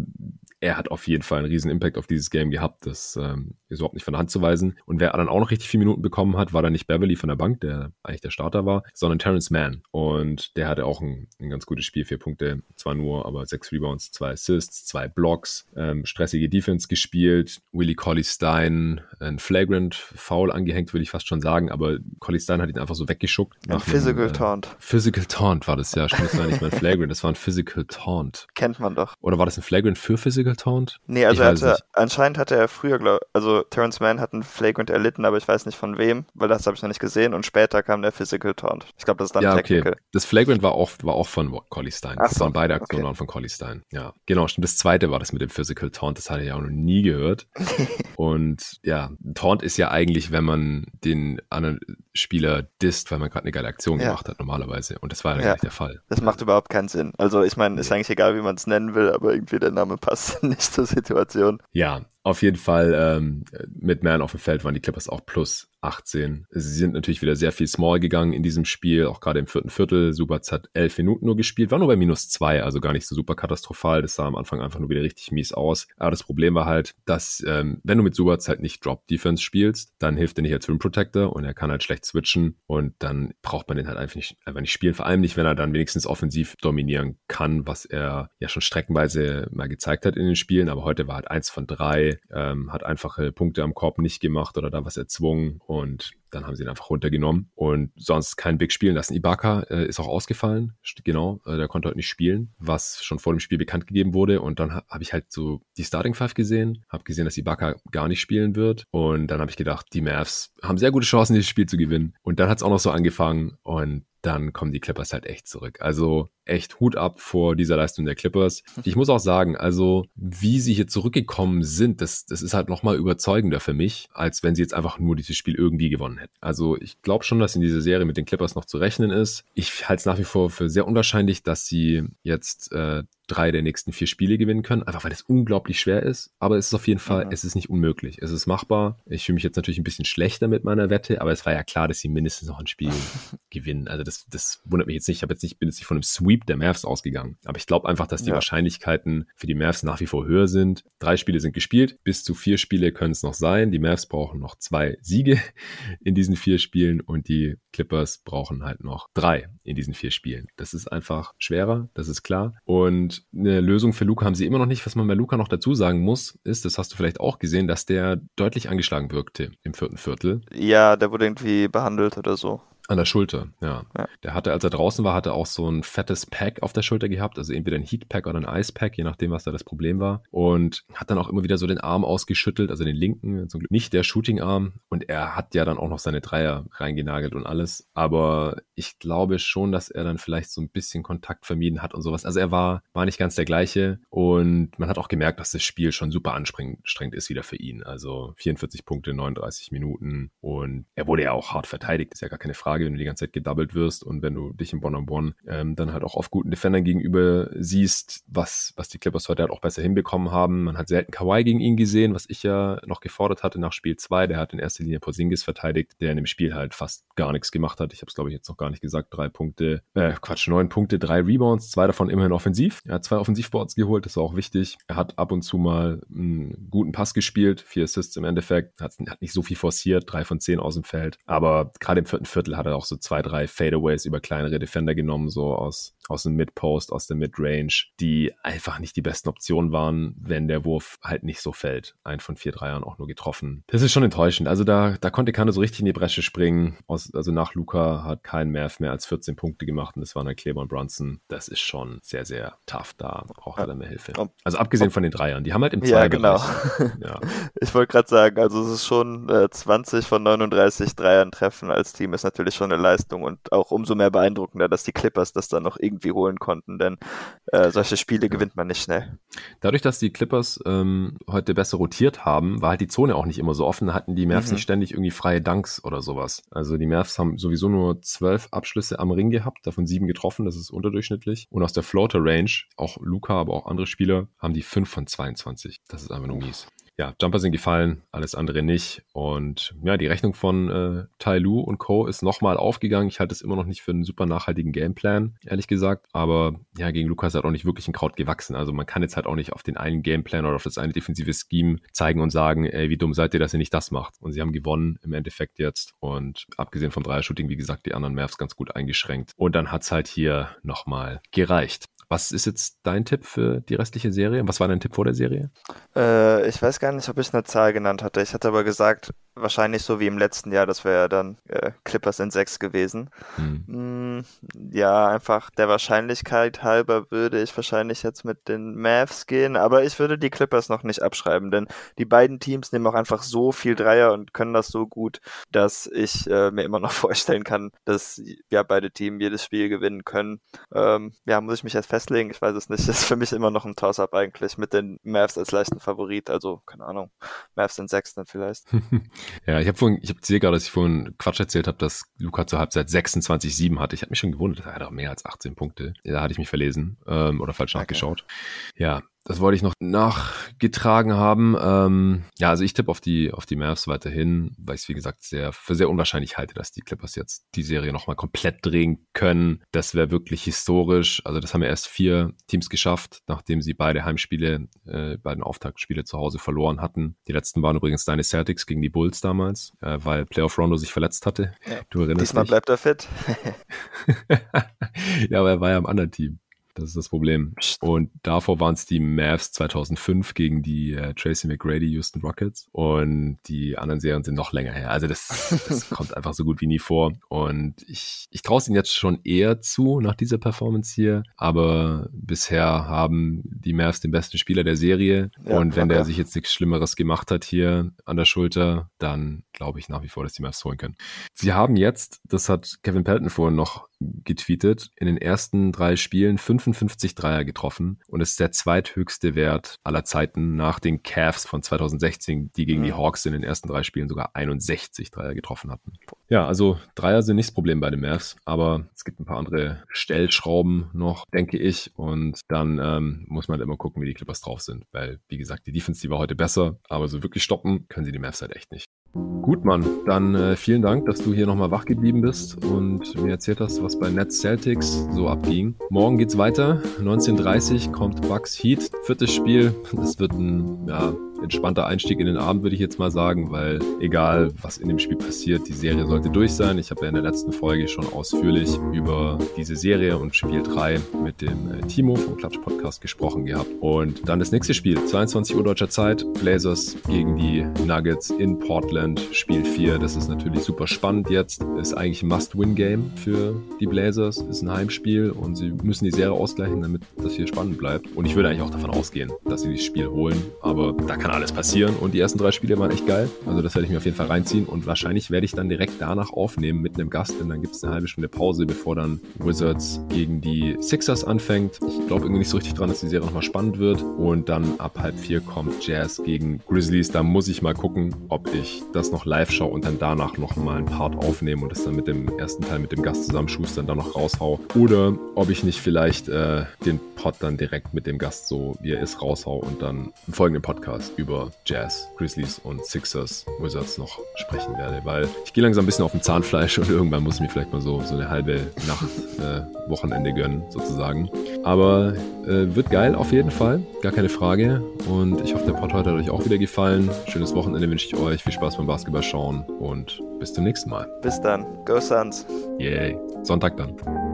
Speaker 1: er hat auf jeden Fall einen riesen Impact auf dieses Game gehabt. Das ähm, ist überhaupt nicht von der Hand zu weisen. Und wer dann auch noch richtig viele Minuten bekommen hat, war dann nicht Beverly von der Bank, der eigentlich der Starter war, sondern Terrence Mann. Und der hatte auch ein, ein ganz gutes Spiel, vier Punkte, zwar nur, aber sechs Rebounds, zwei Assists, zwei Blocks, ähm, stressige Defense gespielt. Willie Colley Stein, ein Flagrant Foul angehängt, würde ich fast schon sagen, aber Colley Stein hat ihn einfach so weggeschuckt.
Speaker 2: Ein Physical einem, äh, Taunt.
Speaker 1: Physical Taunt war das, ja. Stimmt, das war nicht mal ein Flagrant, das war ein Physical Taunt.
Speaker 2: Kennt man doch.
Speaker 1: Oder war das ein Flagrant für Physical Taunt?
Speaker 2: Nee, also er hatte, anscheinend hatte er früher, glaub, also Terrence Mann hat einen Flagrant erlitten, aber ich weiß nicht von wem, weil das habe ich noch nicht gesehen und später kam der Physical Taunt. Ich glaube, das ist dann
Speaker 1: ja, Technical. Okay. Das Flagrant war auch, war auch von Collie Stein. Ach das so, waren beide Aktionen okay. von Collie Stein. Ja, genau. Stimmt. Das zweite war das mit dem Physical Taunt. Das hatte ich auch noch nie gehört. und ja. Taunt ist ja eigentlich, wenn man den anderen Spieler disst, weil man gerade eine geile Aktion ja. gemacht hat, normalerweise. Und das war ja, ja nicht der Fall.
Speaker 2: Das macht überhaupt keinen Sinn. Also ich meine, ist eigentlich egal, wie man es nennen will, aber irgendwie der Name passt nicht zur Situation.
Speaker 1: Ja, auf jeden Fall ähm, mit Man auf dem Feld waren die Clippers auch plus 18. Sie sind natürlich wieder sehr viel small gegangen in diesem Spiel, auch gerade im vierten Viertel. Subats hat elf Minuten nur gespielt, war nur bei minus zwei, also gar nicht so super katastrophal. Das sah am Anfang einfach nur wieder richtig mies aus. Aber das Problem war halt, dass ähm, wenn du mit Subats halt nicht Drop Defense spielst, dann hilft er nicht als Rim Protector und er kann halt schlecht switchen und dann braucht man den halt einfach nicht, einfach nicht spielen. Vor allem nicht, wenn er dann wenigstens offensiv dominieren kann, was er ja schon streckenweise mal gezeigt hat in den Spielen. Aber heute war halt eins von drei ähm, hat einfache Punkte am Korb nicht gemacht oder da was erzwungen und dann haben sie ihn einfach runtergenommen und sonst kein Big spielen lassen. Ibaka äh, ist auch ausgefallen, genau, äh, der konnte heute nicht spielen, was schon vor dem Spiel bekannt gegeben wurde und dann ha habe ich halt so die Starting Five gesehen, habe gesehen, dass Ibaka gar nicht spielen wird und dann habe ich gedacht, die Mavs haben sehr gute Chancen, dieses Spiel zu gewinnen und dann hat es auch noch so angefangen und dann kommen die Clippers halt echt zurück. Also echt Hut ab vor dieser Leistung der Clippers. Ich muss auch sagen, also wie sie hier zurückgekommen sind, das, das ist halt nochmal überzeugender für mich, als wenn sie jetzt einfach nur dieses Spiel irgendwie gewonnen hätten. Also ich glaube schon, dass in dieser Serie mit den Clippers noch zu rechnen ist. Ich halte es nach wie vor für sehr unwahrscheinlich, dass sie jetzt äh, drei der nächsten vier Spiele gewinnen können, einfach weil es unglaublich schwer ist. Aber es ist auf jeden Fall, mhm. es ist nicht unmöglich. Es ist machbar. Ich fühle mich jetzt natürlich ein bisschen schlechter mit meiner Wette, aber es war ja klar, dass sie mindestens noch ein Spiel gewinnen. Also das, das wundert mich jetzt nicht. Ich habe jetzt nicht, bin jetzt nicht von einem Sweep der Mavs ausgegangen. Aber ich glaube einfach, dass die ja. Wahrscheinlichkeiten für die Mavs nach wie vor höher sind. Drei Spiele sind gespielt. Bis zu vier Spiele können es noch sein. Die Mavs brauchen noch zwei Siege in diesen vier Spielen und die Clippers brauchen halt noch drei in diesen vier Spielen. Das ist einfach schwerer, das ist klar. Und eine Lösung für Luca haben sie immer noch nicht. Was man bei Luca noch dazu sagen muss, ist, das hast du vielleicht auch gesehen, dass der deutlich angeschlagen wirkte im vierten Viertel.
Speaker 2: Ja, der wurde irgendwie behandelt oder so.
Speaker 1: An der Schulter, ja. ja. Der hatte, als er draußen war, hatte auch so ein fettes Pack auf der Schulter gehabt, also entweder ein Heatpack oder ein Icepack, je nachdem, was da das Problem war. Und hat dann auch immer wieder so den Arm ausgeschüttelt, also den linken, zum Glück nicht der Shooting-Arm. Und er hat ja dann auch noch seine Dreier reingenagelt und alles. Aber ich glaube schon, dass er dann vielleicht so ein bisschen Kontakt vermieden hat und sowas. Also er war, war nicht ganz der gleiche. Und man hat auch gemerkt, dass das Spiel schon super anstrengend ist wieder für ihn. Also 44 Punkte, 39 Minuten. Und er wurde ja auch hart verteidigt, ist ja gar keine Frage. Frage, wenn du die ganze Zeit gedoubled wirst und wenn du dich im One-on-One ähm, dann halt auch auf guten Defendern gegenüber siehst, was, was die Clippers heute halt auch besser hinbekommen haben. Man hat selten Kawhi gegen ihn gesehen, was ich ja noch gefordert hatte nach Spiel 2. Der hat in erster Linie Porzingis verteidigt, der in dem Spiel halt fast gar nichts gemacht hat. Ich habe es, glaube ich, jetzt noch gar nicht gesagt. Drei Punkte, äh, Quatsch, neun Punkte, drei Rebounds, zwei davon immerhin offensiv. Er hat zwei Offensivboards geholt, das war auch wichtig. Er hat ab und zu mal einen guten Pass gespielt, vier Assists im Endeffekt, hat, hat nicht so viel forciert, drei von zehn aus dem Feld. Aber gerade im vierten Viertel hat hat er auch so zwei, drei Fadeaways über kleinere Defender genommen, so aus, aus dem Mid-Post, aus der Mid-Range, die einfach nicht die besten Optionen waren, wenn der Wurf halt nicht so fällt. Ein von vier Dreiern auch nur getroffen. Das ist schon enttäuschend. Also da, da konnte Kane so richtig in die Bresche springen. Aus, also nach Luca hat kein Merv mehr als 14 Punkte gemacht und das waren dann Kleber und Brunson. Das ist schon sehr, sehr tough. Da braucht er dann mehr Hilfe. Also abgesehen von den Dreiern. Die haben halt im
Speaker 2: Ja, genau. ja. Ich wollte gerade sagen, also es ist schon äh, 20 von 39 Dreiern treffen als Team ist natürlich schon eine Leistung und auch umso mehr beeindruckender, dass die Clippers das dann noch irgendwie holen konnten, denn äh, solche Spiele gewinnt man nicht schnell.
Speaker 1: Dadurch, dass die Clippers ähm, heute besser rotiert haben, war halt die Zone auch nicht immer so offen, hatten die Mavs mhm. nicht ständig irgendwie freie Dunks oder sowas. Also die Mavs haben sowieso nur zwölf Abschlüsse am Ring gehabt, davon sieben getroffen, das ist unterdurchschnittlich. Und aus der Floater Range, auch Luca, aber auch andere Spieler, haben die fünf von 22. Das ist einfach nur mies ja, Jumper sind gefallen, alles andere nicht. Und ja, die Rechnung von äh, Tai Lu und Co. ist nochmal aufgegangen. Ich halte es immer noch nicht für einen super nachhaltigen Gameplan, ehrlich gesagt. Aber ja, gegen Lukas hat auch nicht wirklich ein Kraut gewachsen. Also man kann jetzt halt auch nicht auf den einen Gameplan oder auf das eine defensive Scheme zeigen und sagen, ey, wie dumm seid ihr, dass ihr nicht das macht. Und sie haben gewonnen im Endeffekt jetzt. Und abgesehen vom Dreier-Shooting, wie gesagt, die anderen Mavs ganz gut eingeschränkt. Und dann hat's halt hier nochmal gereicht. Was ist jetzt dein Tipp für die restliche Serie? Was war dein Tipp vor der Serie?
Speaker 2: Äh, ich weiß gar nicht, ob ich eine Zahl genannt hatte. Ich hatte aber gesagt, wahrscheinlich so wie im letzten Jahr, das wäre ja dann äh, Clippers in sechs gewesen. Hm. Mm, ja, einfach der Wahrscheinlichkeit halber würde ich wahrscheinlich jetzt mit den Mavs gehen, aber ich würde die Clippers noch nicht abschreiben, denn die beiden Teams nehmen auch einfach so viel Dreier und können das so gut, dass ich äh, mir immer noch vorstellen kann, dass ja beide Teams jedes Spiel gewinnen können. Ähm, ja, muss ich mich jetzt festlegen? Ich weiß es nicht. Das ist für mich immer noch ein Toss-up eigentlich mit den Mavs als leichten Favorit. Also, keine Ahnung, Mavs in sechs dann vielleicht.
Speaker 1: ja, ich habe vorhin, ich habe gesehen gerade, dass ich vorhin Quatsch erzählt habe, dass Luca zur Halbzeit 26-7 hatte. Ich habe mich schon gewundert, er hat auch mehr als 18 Punkte. Da hatte ich mich verlesen ähm, oder falsch okay. nachgeschaut. Ja, das wollte ich noch nachgetragen haben. Ähm, ja, also ich tippe auf die, auf die Mavs weiterhin, weil ich es wie gesagt sehr, für sehr unwahrscheinlich halte, dass die Clippers jetzt die Serie nochmal komplett drehen können. Das wäre wirklich historisch. Also das haben ja erst vier Teams geschafft, nachdem sie beide Heimspiele, äh, beiden Auftaktspiele zu Hause verloren hatten. Die letzten waren übrigens deine Celtics gegen die Bulls damals, äh, weil Playoff Rondo sich verletzt hatte.
Speaker 2: Ja. Du erinnerst Diesmal dich. bleibt er fit.
Speaker 1: ja, aber er war ja im anderen Team. Das ist das Problem. Und davor waren es die Mavs 2005 gegen die äh, Tracy McGrady Houston Rockets. Und die anderen Serien sind noch länger her. Also das, das kommt einfach so gut wie nie vor. Und ich, ich traue es ihnen jetzt schon eher zu nach dieser Performance hier. Aber bisher haben die Mavs den besten Spieler der Serie. Ja, und wenn okay. der sich jetzt nichts Schlimmeres gemacht hat hier an der Schulter, dann glaube ich nach wie vor, dass die Mavs holen können. Sie haben jetzt, das hat Kevin Pelton vorhin noch getweetet, in den ersten drei Spielen 55 Dreier getroffen und ist der zweithöchste Wert aller Zeiten nach den Cavs von 2016, die gegen mhm. die Hawks in den ersten drei Spielen sogar 61 Dreier getroffen hatten. Ja, also Dreier sind nicht das Problem bei den Mavs, aber es gibt ein paar andere Stellschrauben noch, denke ich. Und dann ähm, muss man halt immer gucken, wie die Clippers drauf sind, weil, wie gesagt, die Defense, die war heute besser, aber so wirklich stoppen können sie die Mavs halt echt nicht. Gut, Mann. Dann äh, vielen Dank, dass du hier nochmal wach geblieben bist und mir erzählt hast, was bei Nets Celtics so abging. Morgen geht's weiter. 19.30 kommt Bucks Heat. Viertes Spiel. Das wird ein, ja, entspannter Einstieg in den Abend, würde ich jetzt mal sagen, weil egal, was in dem Spiel passiert, die Serie sollte durch sein. Ich habe ja in der letzten Folge schon ausführlich über diese Serie und Spiel 3 mit dem äh, Timo vom Klatsch Podcast gesprochen gehabt. Und dann das nächste Spiel, 22 Uhr deutscher Zeit, Blazers gegen die Nuggets in Portland, Spiel 4. Das ist natürlich super spannend jetzt. Ist eigentlich ein Must-Win-Game für die Blazers. Ist ein Heimspiel und sie müssen die Serie ausgleichen, damit das hier spannend bleibt. Und ich würde eigentlich auch davon ausgehen, dass sie das Spiel holen. Aber da kann alles passieren und die ersten drei Spiele waren echt geil. Also das werde ich mir auf jeden Fall reinziehen und wahrscheinlich werde ich dann direkt danach aufnehmen mit einem Gast, denn dann gibt es eine halbe Stunde Pause, bevor dann Wizards gegen die Sixers anfängt. Ich glaube irgendwie nicht so richtig dran, dass die Serie nochmal spannend wird und dann ab halb vier kommt Jazz gegen Grizzlies. Da muss ich mal gucken, ob ich das noch live schaue und dann danach nochmal ein Part aufnehme und das dann mit dem ersten Teil mit dem Gast zusammenschustern, dann noch raushau. Oder ob ich nicht vielleicht äh, den Pod dann direkt mit dem Gast so, wie er ist, raushau und dann einen folgenden Podcast über Jazz, Grizzlies und Sixers, Wizards noch sprechen werde, weil ich gehe langsam ein bisschen auf dem Zahnfleisch und irgendwann muss ich mir vielleicht mal so, so eine halbe Nacht äh, Wochenende gönnen, sozusagen. Aber äh, wird geil auf jeden Fall, gar keine Frage. Und ich hoffe, der Pod heute hat euch auch wieder gefallen. Schönes Wochenende wünsche ich euch. Viel Spaß beim Basketball schauen und bis zum nächsten Mal.
Speaker 2: Bis dann. Go Suns.
Speaker 1: Yay. Sonntag dann.